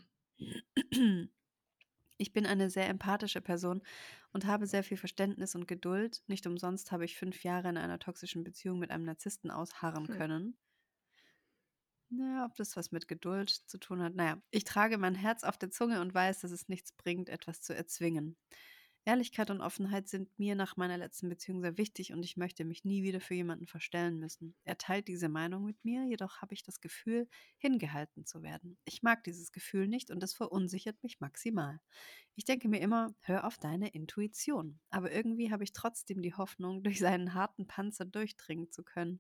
Ich bin eine sehr empathische Person und habe sehr viel Verständnis und Geduld. Nicht umsonst habe ich fünf Jahre in einer toxischen Beziehung mit einem Narzissten ausharren Hm. können. Naja, ob das was mit Geduld zu tun hat. Naja, ich trage mein Herz auf der Zunge und weiß, dass es nichts bringt, etwas zu erzwingen. Ehrlichkeit und Offenheit sind mir nach meiner letzten Beziehung sehr wichtig und ich möchte mich nie wieder für jemanden verstellen müssen. Er teilt diese Meinung mit mir, jedoch habe ich das Gefühl, hingehalten zu werden. Ich mag dieses Gefühl nicht und es verunsichert mich maximal. Ich denke mir immer, hör auf deine Intuition. Aber irgendwie habe ich trotzdem die Hoffnung, <laughs> durch seinen harten Panzer durchdringen zu können.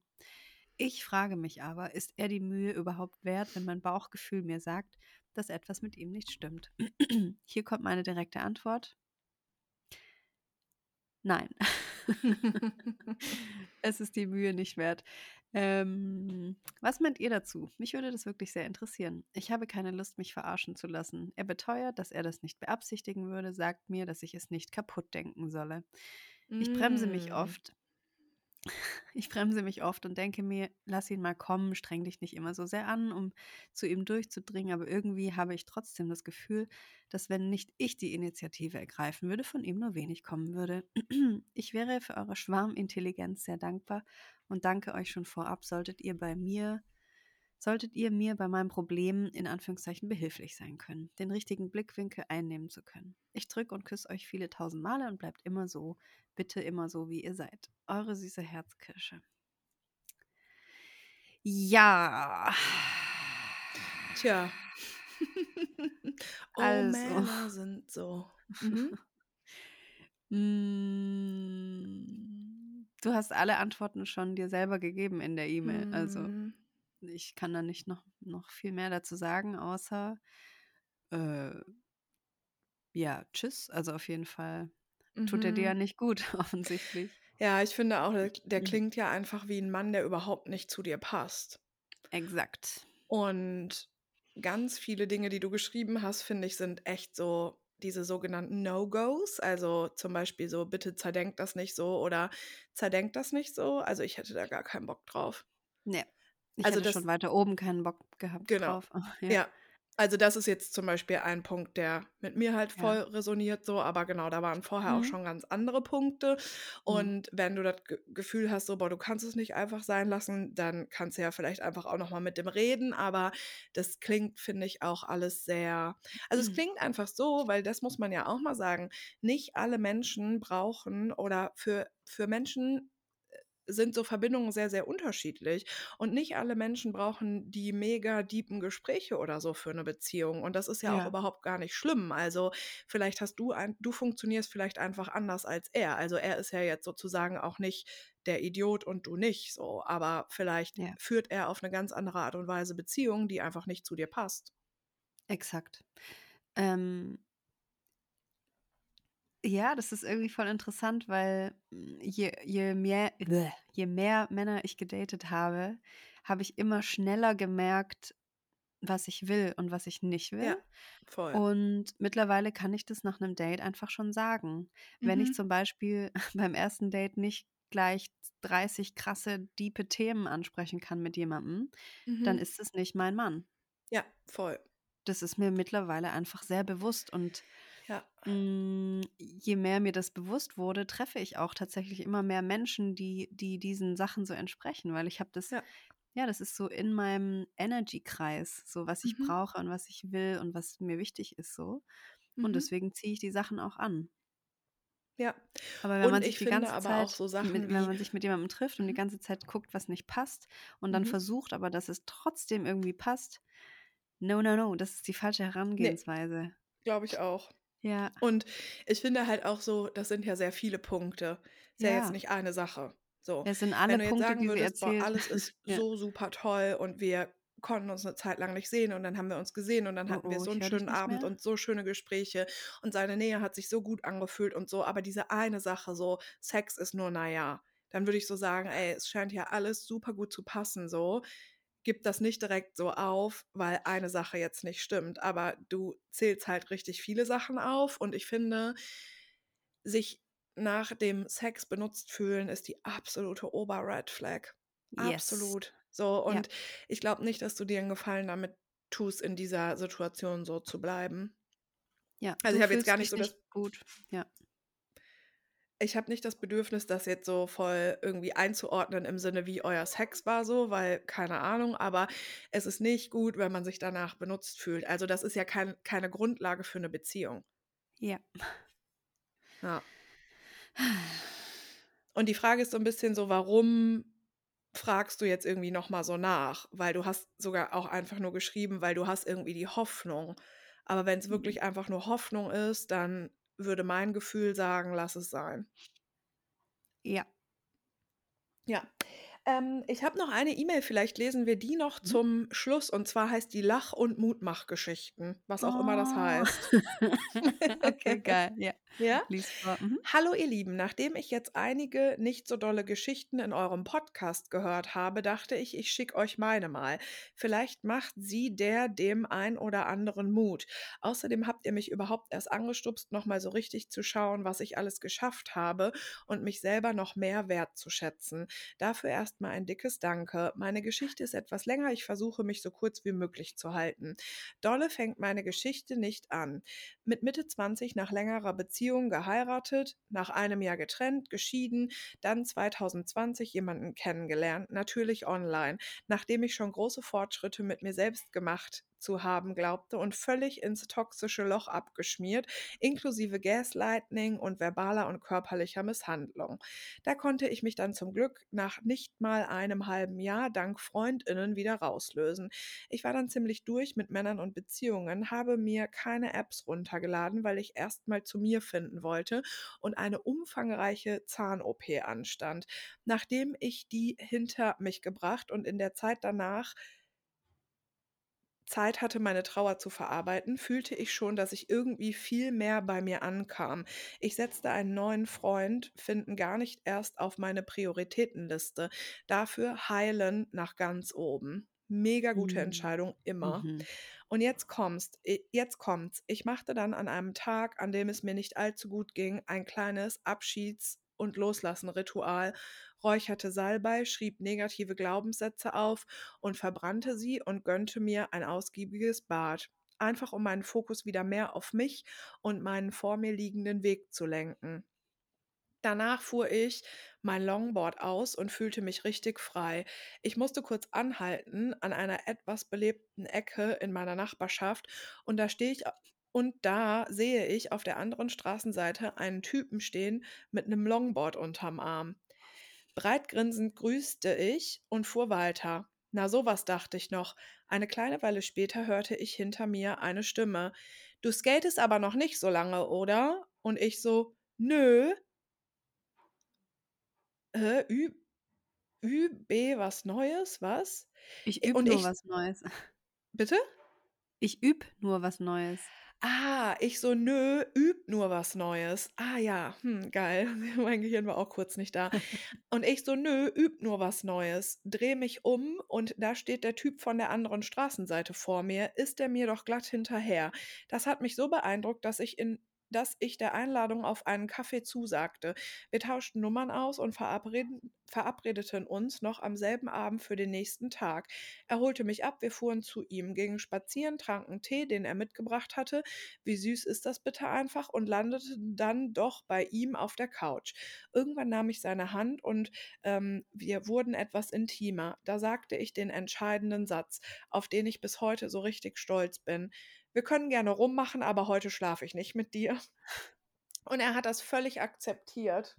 Ich frage mich aber, ist er die Mühe überhaupt wert, wenn mein Bauchgefühl mir sagt, dass etwas mit ihm nicht stimmt? <clears throat> Hier kommt meine direkte Antwort. Nein. <laughs> es ist die Mühe nicht wert. Ähm, was meint ihr dazu? Mich würde das wirklich sehr interessieren. Ich habe keine Lust, mich verarschen zu lassen. Er beteuert, dass er das nicht beabsichtigen würde, sagt mir, dass ich es nicht kaputt denken solle. Ich bremse mich Mm. oft. Ich bremse mich oft und denke mir, lass ihn mal kommen, streng dich nicht immer so sehr an, um zu ihm durchzudringen, aber irgendwie habe ich trotzdem das Gefühl, dass wenn nicht ich die Initiative ergreifen würde, von ihm nur wenig kommen würde. <clears throat> Ich wäre für eure Schwarmintelligenz sehr dankbar und danke euch schon vorab, solltet ihr bei mir, solltet ihr mir bei meinem Problem in Anführungszeichen behilflich sein können, den richtigen Blickwinkel einnehmen zu können. Ich drücke und küsse euch viele tausend Male und bleibt immer so, bitte immer so, wie ihr seid. Eure süße Herzkirsche. Ja. Tja. <laughs> oh, Also. Männer sind so. Mhm. <laughs> Mm, Du hast alle Antworten schon dir selber gegeben in der E-Mail. Also Mm. Ich kann da nicht noch, noch viel mehr dazu sagen, außer äh, ja, tschüss. Also auf jeden Fall tut er dir ja Mhm. nicht gut, <laughs> offensichtlich. Ja, ich finde auch, der, der Mhm. klingt ja einfach wie ein Mann, der überhaupt nicht zu dir passt. Exakt. Und ganz viele Dinge, die du geschrieben hast, finde ich, sind echt so diese sogenannten No-Gos. Also zum Beispiel so, bitte zerdenkt das nicht so oder zerdenkt das nicht so. Also ich hätte da gar keinen Bock drauf. Nee. Ich Also das, schon weiter oben keinen Bock gehabt genau. drauf. Ja. Ja, also das ist jetzt zum Beispiel ein Punkt, der mit mir halt Ja. voll resoniert, so, aber genau, da waren vorher auch Mhm. schon ganz andere Punkte. Mhm. Und wenn du das Ge Gefühl hast, so, boah, du kannst es nicht einfach sein lassen, dann kannst du ja vielleicht einfach auch nochmal mit dem reden. Aber das klingt, finde ich, auch alles sehr. Also es Mhm. klingt einfach so, weil das muss man ja auch mal sagen, nicht alle Menschen brauchen oder für, für Menschen sind so Verbindungen sehr, sehr unterschiedlich. Und nicht alle Menschen brauchen die mega deepen Gespräche oder so für eine Beziehung. Und das ist ja auch Ja. überhaupt gar nicht schlimm. Also vielleicht hast du ein, du funktionierst vielleicht einfach anders als er. Also er ist ja jetzt sozusagen auch nicht der Idiot und du nicht so. Aber vielleicht Ja. führt er auf eine ganz andere Art und Weise Beziehungen, die einfach nicht zu dir passt. Exakt. Ähm, ja, das ist irgendwie voll interessant, weil mm, je, je, mehr, je mehr Männer ich gedatet habe, habe ich immer schneller gemerkt, was ich will und was ich nicht will. Ja, voll. Und mittlerweile kann ich das nach einem Date einfach schon sagen. Wenn ich Mhm. zum Beispiel <laughs> beim ersten Date nicht gleich 30 krasse, diepe Themen ansprechen kann mit jemandem, dann Mhm. ist es nicht mein Mann. Ja, voll. Das ist mir mittlerweile einfach sehr bewusst und Ja. mm, je mehr mir das bewusst wurde, treffe ich auch tatsächlich immer mehr Menschen, die, die diesen Sachen so entsprechen, weil ich habe das, Ja. ja, das ist so in meinem Energy-Kreis, so was ich Mhm. brauche und was ich will und was mir wichtig ist so. Und Mhm. deswegen ziehe ich die Sachen auch an. Ja. Aber wenn man Und sich ich die ganze aber auch Zeit, so mit, wenn man sich mit jemandem trifft und die Mhm. ganze Zeit guckt, was nicht passt und dann Mhm. versucht aber, dass es trotzdem irgendwie passt, no, no, no, das ist die falsche Nee, Herangehensweise. glaube ich auch. Ja, Und ich finde halt auch so, das sind ja sehr viele Punkte. Ist ja jetzt ja. nicht eine Sache. So. Es sind alle Wenn du jetzt Punkte, sagen würdest, boah, alles ist <laughs> Ja. so super toll und wir konnten uns eine Zeit lang nicht sehen und dann haben wir uns gesehen und dann Oh hatten wir oh, so ich einen schönen Abend mehr. und so schöne Gespräche und seine Nähe hat sich so gut angefühlt und so, aber diese eine Sache, so Sex ist nur naja, dann würde ich so sagen, ey, es scheint ja alles super gut zu passen, so. Gib das nicht direkt so auf, weil eine Sache jetzt nicht stimmt, aber du zählst halt richtig viele Sachen auf und ich finde, sich nach dem Sex benutzt fühlen, ist die absolute Ober-Red Flag. Yes. Absolut. So, Ja. und ich glaube nicht, dass du dir einen Gefallen damit tust, in dieser Situation so zu bleiben. Ja, Also ich habe jetzt gar nicht so das, gut. Ja. Ich habe nicht das Bedürfnis, das jetzt so voll irgendwie einzuordnen im Sinne, wie euer Sex war so, weil keine Ahnung, aber es ist nicht gut, wenn man sich danach benutzt fühlt. Also das ist ja kein, keine Grundlage für eine Beziehung. Ja. Ja. Und die Frage ist so ein bisschen so, warum fragst du jetzt irgendwie noch mal so nach? Weil du hast sogar auch einfach nur geschrieben, weil du hast irgendwie die Hoffnung. Aber wenn es Mhm. wirklich einfach nur Hoffnung ist, dann würde mein Gefühl sagen, lass es sein. Ja. Ja. Ähm, ich habe noch eine E-Mail, vielleicht lesen wir die noch Mhm. zum Schluss. Und zwar heißt die Lach- und Mutmachgeschichten, was auch immer das Oh. heißt. <laughs> okay, geil. Ja. <laughs> Ja? Mhm. Hallo ihr Lieben, nachdem ich jetzt einige nicht so dolle Geschichten in eurem Podcast gehört habe, dachte ich, ich schicke euch meine mal. Vielleicht macht sie der dem ein oder anderen Mut. Außerdem habt ihr mich überhaupt erst angestupst, nochmal so richtig zu schauen, was ich alles geschafft habe und mich selber noch mehr wertzuschätzen. Dafür erstmal ein dickes Danke. Meine Geschichte ist etwas länger, ich versuche mich so kurz wie möglich zu halten. Dolle fängt meine Geschichte nicht an. Mit Mitte 20 nach längerer Beziehung geheiratet, nach einem Jahr getrennt, geschieden, dann 2020 jemanden kennengelernt, natürlich online, nachdem ich schon große Fortschritte mit mir selbst gemacht zu haben glaubte und völlig ins toxische Loch abgeschmiert, inklusive Gaslighting und verbaler und körperlicher Misshandlung. Da konnte ich mich dann zum Glück nach nicht mal einem halben Jahr dank Freundinnen wieder rauslösen. Ich war dann ziemlich durch mit Männern und Beziehungen, habe mir keine Apps runtergeladen, weil ich erst mal zu mir finden wollte und eine umfangreiche Zahn-OP anstand. Nachdem ich die hinter mich gebracht und in der Zeit danach Zeit hatte, meine Trauer zu verarbeiten, fühlte ich schon, dass ich irgendwie viel mehr bei mir ankam. Ich setzte einen neuen Freund finden gar nicht erst auf meine Prioritätenliste. Dafür heilen nach ganz oben. Mega gute Mhm. Entscheidung, immer. Mhm. Und jetzt kommst, jetzt kommt's. Ich machte dann an einem Tag, an dem es mir nicht allzu gut ging, ein kleines Abschieds- und Loslassen-Ritual, räucherte Salbei, schrieb negative Glaubenssätze auf und verbrannte sie und gönnte mir ein ausgiebiges Bad. Einfach um meinen Fokus wieder mehr auf mich und meinen vor mir liegenden Weg zu lenken. Danach fuhr ich mein Longboard aus und fühlte mich richtig frei. Ich musste kurz anhalten an einer etwas belebten Ecke in meiner Nachbarschaft und da stehe ich und da sehe ich auf der anderen Straßenseite einen Typen stehen mit einem Longboard unterm Arm. Breitgrinsend grüßte ich und fuhr weiter. Na, sowas dachte ich noch. Eine kleine Weile später hörte ich hinter mir eine Stimme. Du skatest aber noch nicht so lange, oder? Und ich so, nö. Äh, Ü, ÜB was Neues, was? Ich übe Und nur ich, was Neues. bitte? Ich übe nur was Neues. Ah, ich so, nö, üb nur was Neues. Ah ja, hm, geil. <laughs> Mein Gehirn war auch kurz nicht da. <laughs> Und ich so, nö, üb nur was Neues. Dreh mich um und da steht der Typ von der anderen Straßenseite vor mir. Ist der mir doch glatt hinterher. Das hat mich so beeindruckt, dass ich in dass ich der Einladung auf einen Kaffee zusagte. Wir tauschten Nummern aus und verabredeten uns noch am selben Abend für den nächsten Tag. Er holte mich ab, wir fuhren zu ihm, gingen spazieren, tranken Tee, den er mitgebracht hatte. Wie süß ist das bitte einfach und landeten dann doch bei ihm auf der Couch. Irgendwann nahm ich seine Hand und ähm, wir wurden etwas intimer. Da sagte ich den entscheidenden Satz, auf den ich bis heute so richtig stolz bin. Wir können gerne rummachen, aber heute schlafe ich nicht mit dir. Und er hat das völlig akzeptiert,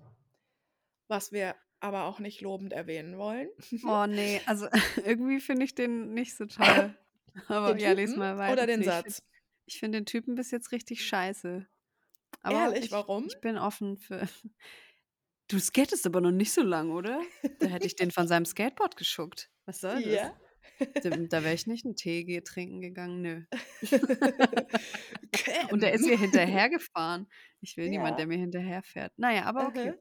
was wir aber auch nicht lobend erwähnen wollen. Oh <laughs> nee, also <laughs> irgendwie finde ich den nicht so toll. <laughs> Aber Den ja, les Typen mal weiter. oder den ich find- Satz? Ich finde den Typen bis jetzt richtig scheiße. Aber Ehrlich, ich, warum? Ich bin offen für. Du skatest aber noch nicht so lang, oder? Da hätte ich den von seinem Skateboard geschuckt. Was soll das? Ja. Da, <laughs> da wäre ich nicht einen Tee trinken gegangen, nö. <laughs> Und der ist mir hinterhergefahren. Ich will niemand, Ja. der mir hinterherfährt. Naja, aber okay. Aha.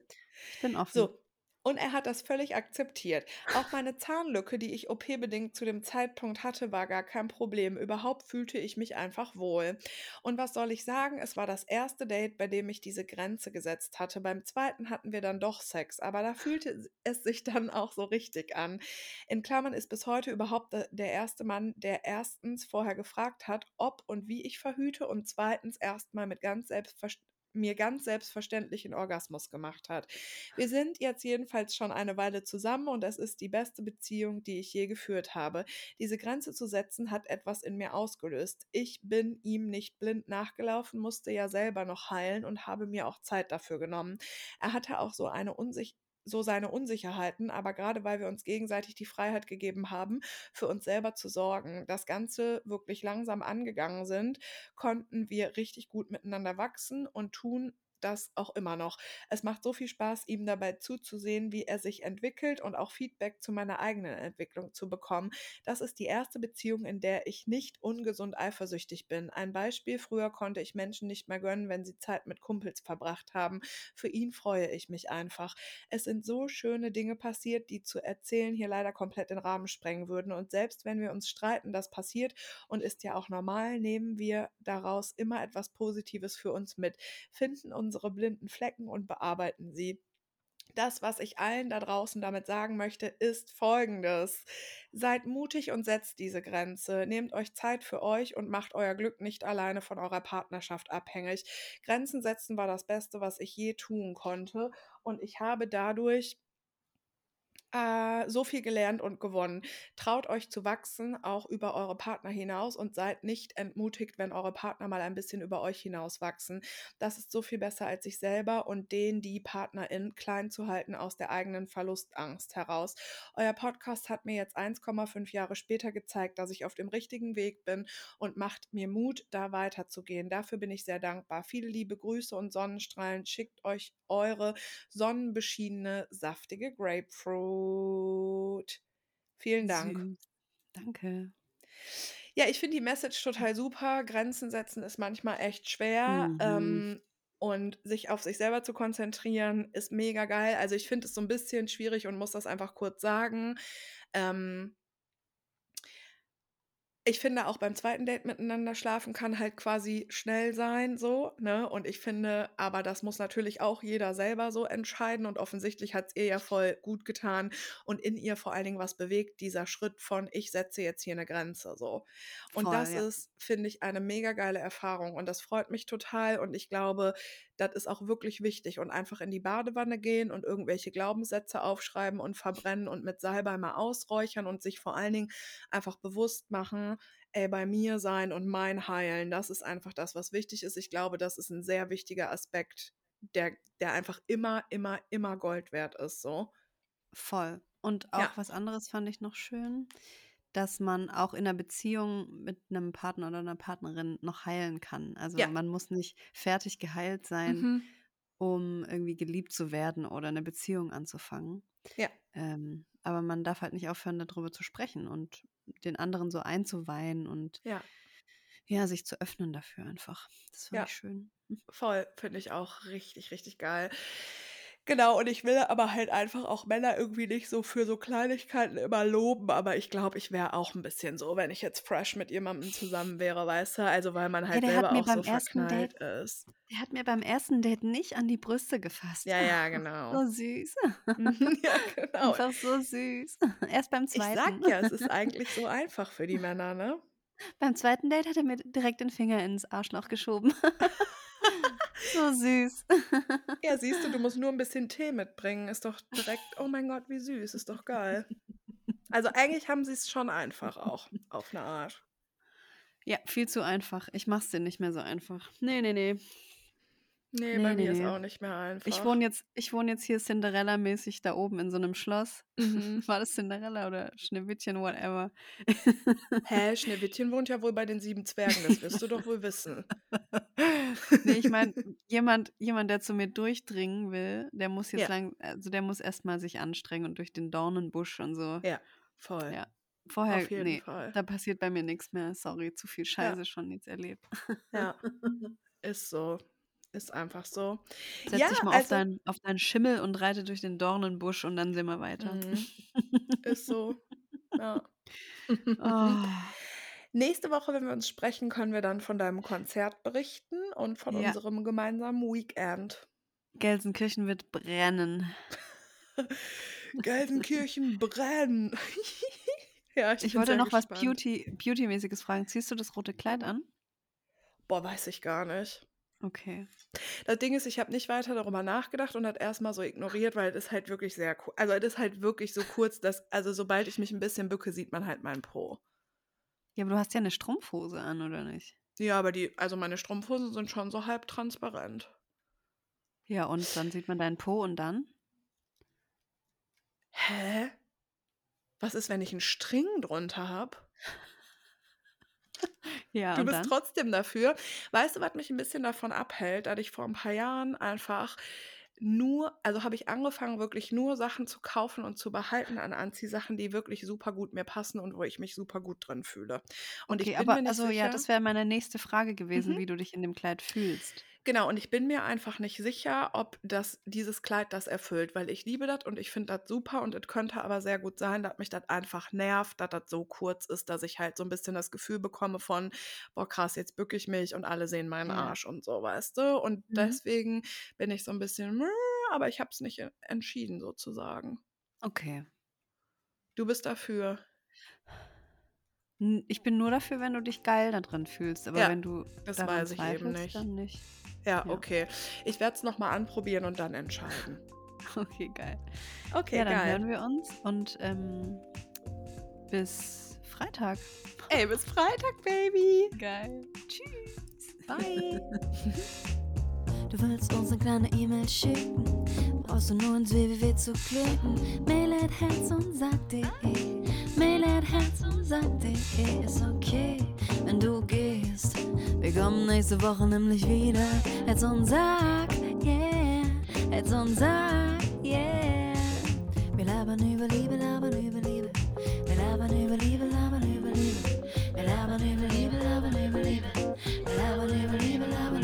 Ich bin offen. So. Und er hat das völlig akzeptiert. Auch meine Zahnlücke, die ich OP-bedingt zu dem Zeitpunkt hatte, war gar kein Problem. Überhaupt fühlte ich mich einfach wohl. Und was soll ich sagen? Es war das erste Date, bei dem ich diese Grenze gesetzt hatte. Beim zweiten hatten wir dann doch Sex, aber da fühlte es sich dann auch so richtig an. In Klammern ist bis heute überhaupt de- der erste Mann, der erstens vorher gefragt hat, ob und wie ich verhüte und zweitens erstmal mit ganz selbstverständlich mir ganz selbstverständlich einen Orgasmus gemacht hat. Wir sind jetzt jedenfalls schon eine Weile zusammen und es ist die beste Beziehung, die ich je geführt habe. Diese Grenze zu setzen hat etwas in mir ausgelöst. Ich bin ihm nicht blind nachgelaufen, musste ja selber noch heilen und habe mir auch Zeit dafür genommen. Er hatte auch so eine Unsicherheit so seine Unsicherheiten, aber gerade weil wir uns gegenseitig die Freiheit gegeben haben, für uns selber zu sorgen, das Ganze wirklich langsam angegangen sind, konnten wir richtig gut miteinander wachsen und tun das auch immer noch. Es macht so viel Spaß, ihm dabei zuzusehen, wie er sich entwickelt und auch Feedback zu meiner eigenen Entwicklung zu bekommen. Das ist die erste Beziehung, in der ich nicht ungesund eifersüchtig bin. Ein Beispiel, früher konnte ich Menschen nicht mehr gönnen, wenn sie Zeit mit Kumpels verbracht haben. Für ihn freue ich mich einfach. Es sind so schöne Dinge passiert, die zu erzählen hier leider komplett den Rahmen sprengen würden. Und selbst wenn wir uns streiten, das passiert und ist ja auch normal, nehmen wir daraus immer etwas Positives für uns mit, finden unsere blinden Flecken und bearbeiten sie. Das, was ich allen da draußen damit sagen möchte, ist folgendes. Seid mutig und setzt diese Grenze. Nehmt euch Zeit für euch und macht euer Glück nicht alleine von eurer Partnerschaft abhängig. Grenzen setzen war das Beste, was ich je tun konnte. Und ich habe dadurch äh, so viel gelernt und gewonnen. Traut euch zu wachsen, auch über eure Partner hinaus und seid nicht entmutigt, wenn eure Partner mal ein bisschen über euch hinaus wachsen. Das ist so viel besser als sich selber und den, die Partnerin klein zu halten aus der eigenen Verlustangst heraus. Euer Podcast hat mir jetzt 1,5 Jahre später gezeigt, dass ich auf dem richtigen Weg bin und macht mir Mut, da weiterzugehen. Dafür bin ich sehr dankbar. Viele liebe Grüße und Sonnenstrahlen. Schickt euch eure sonnenbeschienene, saftige Grapefruit. Vielen Dank. Süß. Danke. Ja, ich finde die Message total super. Grenzen setzen ist manchmal echt schwer. Mhm. Ähm, und sich auf sich selber zu konzentrieren, ist mega geil. Also ich finde es so ein bisschen schwierig und muss das einfach kurz sagen. Ähm, ich finde auch beim zweiten Date miteinander schlafen kann halt quasi schnell sein, so, ne? Und ich finde, aber das muss natürlich auch jeder selber so entscheiden. Und offensichtlich hat es ihr ja voll gut getan und in ihr vor allen Dingen was bewegt, dieser Schritt von ich setze jetzt hier eine Grenze, so. Und Voll, das ja. ist, finde ich, eine mega geile Erfahrung. Und das freut mich total. Und ich glaube, das ist auch wirklich wichtig. Und einfach in die Badewanne gehen und irgendwelche Glaubenssätze aufschreiben und verbrennen und mit Salbei mal ausräuchern und sich vor allen Dingen einfach bewusst machen, ey, bei mir sein und mein Heilen, das ist einfach das, was wichtig ist. Ich glaube, das ist ein sehr wichtiger Aspekt, der, der einfach immer, immer, immer Gold wert ist. So. Voll. Und auch Ja. was anderes fand ich noch schön, dass man auch in einer Beziehung mit einem Partner oder einer Partnerin noch heilen kann. Also Ja. man muss nicht fertig geheilt sein, Mhm. um irgendwie geliebt zu werden oder eine Beziehung anzufangen. Ja. Ähm, aber man darf halt nicht aufhören, darüber zu sprechen und den anderen so einzuweihen und Ja. ja, sich zu öffnen dafür einfach. Das fand Ja. ich schön. Voll, finde ich auch richtig, richtig geil. Genau, und ich will aber halt einfach auch Männer irgendwie nicht so für so Kleinigkeiten immer loben, aber ich glaube, ich wäre auch ein bisschen so, wenn ich jetzt fresh mit jemandem zusammen wäre, weißt du? Also, weil man halt hat selber auch so verknallt ist. Der hat mir beim ersten Date nicht an die Brüste gefasst. Ja, ja, <laughs> genau. So süß. <laughs> Ja, <laughs> genau. Einfach so süß. Erst beim Ich sag zweiten. ja, es ist eigentlich so einfach für die Männer, ne? Beim zweiten Date hat er mir direkt den Finger ins Arschloch geschoben. So süß. Ja, siehst du, du musst nur ein bisschen Tee mitbringen. Ist doch direkt, oh mein Gott, wie süß, ist doch geil. Also eigentlich haben sie es schon einfach auch, auf eine Art. Ja, viel zu einfach. Ich mach's dir nicht mehr so einfach. Nee, nee, nee. Nee, Nee, bei nee, mir ist auch nicht mehr einfach. Ich wohne jetzt, ich wohne jetzt hier Cinderella-mäßig da oben in so einem Schloss. Mhm. <laughs> War das Cinderella oder Schneewittchen, whatever. Hä, Schneewittchen wohnt ja wohl bei den sieben Zwergen, das wirst du doch wohl wissen. <laughs> nee, ich meine, jemand, jemand, der zu mir durchdringen will, der muss jetzt Ja. lang, also der muss erstmal sich anstrengen und durch den Dornenbusch und so. Ja, voll. Ja. Vorher, nee, Fall. da passiert bei mir nichts mehr. Sorry, zu viel Scheiße schon jetzt erlebt. Ja, <laughs> ist so. Ist einfach so. Setz Ja, dich mal auf, also- deinen, auf deinen Schimmel und reite durch den Dornenbusch und dann sehen wir weiter. Mhm. Ist so. Ja. <laughs> <laughs> oh, Nächste Woche, wenn wir uns sprechen, können wir dann von deinem Konzert berichten und von Ja. unserem gemeinsamen Weekend. Gelsenkirchen wird brennen. <laughs> Gelsenkirchen brennen. ja, ich, Ich wollte noch was gespannt. Beauty, Beauty-mäßiges fragen. Ziehst du das rote Kleid an? Boah, weiß ich gar nicht. Okay. Das Ding ist, ich habe nicht weiter darüber nachgedacht und das erstmal so ignoriert, weil es ist halt wirklich sehr cool. Also es ist halt wirklich so kurz, dass, also sobald ich mich ein bisschen bücke, sieht man halt meinen Po. Ja, aber du hast ja eine Strumpfhose an, oder nicht? Ja, aber die, also meine Strumpfhosen sind schon so halb transparent. Ja, und dann sieht man deinen Po und dann? Hä? Was ist, wenn ich einen String drunter habe? Ja, Du bist dann? trotzdem dafür. Weißt du, was mich ein bisschen davon abhält, dass ich vor ein paar Jahren einfach nur, also habe ich angefangen, wirklich nur Sachen zu kaufen und zu behalten an Anziehsachen, die wirklich super gut mir passen und wo ich mich super gut drin fühle. Und okay, ich bin aber mir nicht also sicher, ja, das wäre meine nächste Frage gewesen, Mhm. wie du dich in dem Kleid fühlst. Genau, und ich bin mir einfach nicht sicher, ob das dieses Kleid das erfüllt, weil ich liebe das und ich finde das super und es könnte aber sehr gut sein, dass mich das einfach nervt, dass das so kurz ist, dass ich halt so ein bisschen das Gefühl bekomme von, boah krass, jetzt bücke ich mich und alle sehen meinen. Arsch und so, weißt du? Und Mhm. deswegen bin ich so ein bisschen, aber ich habe es nicht entschieden sozusagen. Okay. Du bist dafür. Ich bin nur dafür, wenn du dich geil da drin fühlst, aber Ja, wenn du das weiß ich eben nicht. dann nicht. Ja, Ja. okay. Ich werde es nochmal anprobieren und dann entscheiden. <laughs> Okay, geil. Okay, ja, dann geil. hören wir uns und ähm, bis Freitag. Ey, bis Freitag, Baby. Geil. Tschüss. Bye. <laughs> Du willst uns eine kleine E-Mail schicken, brauchst du nur ins www zu klicken. Mail at herz und sag.de, Mail at herz und sag.de ist okay, wenn du gehst. Wir kommen nächste Woche nämlich wieder. Herz und sag, yeah, Herz und sag, yeah. Wir labern über Liebe, labern über Liebe. Wir labern über Liebe, labern über Liebe. Wir labern Lava, Liebe, Liebe, Lava, Liebe, Liebe. Lava, Liebe, Liebe, Lava, Liebe.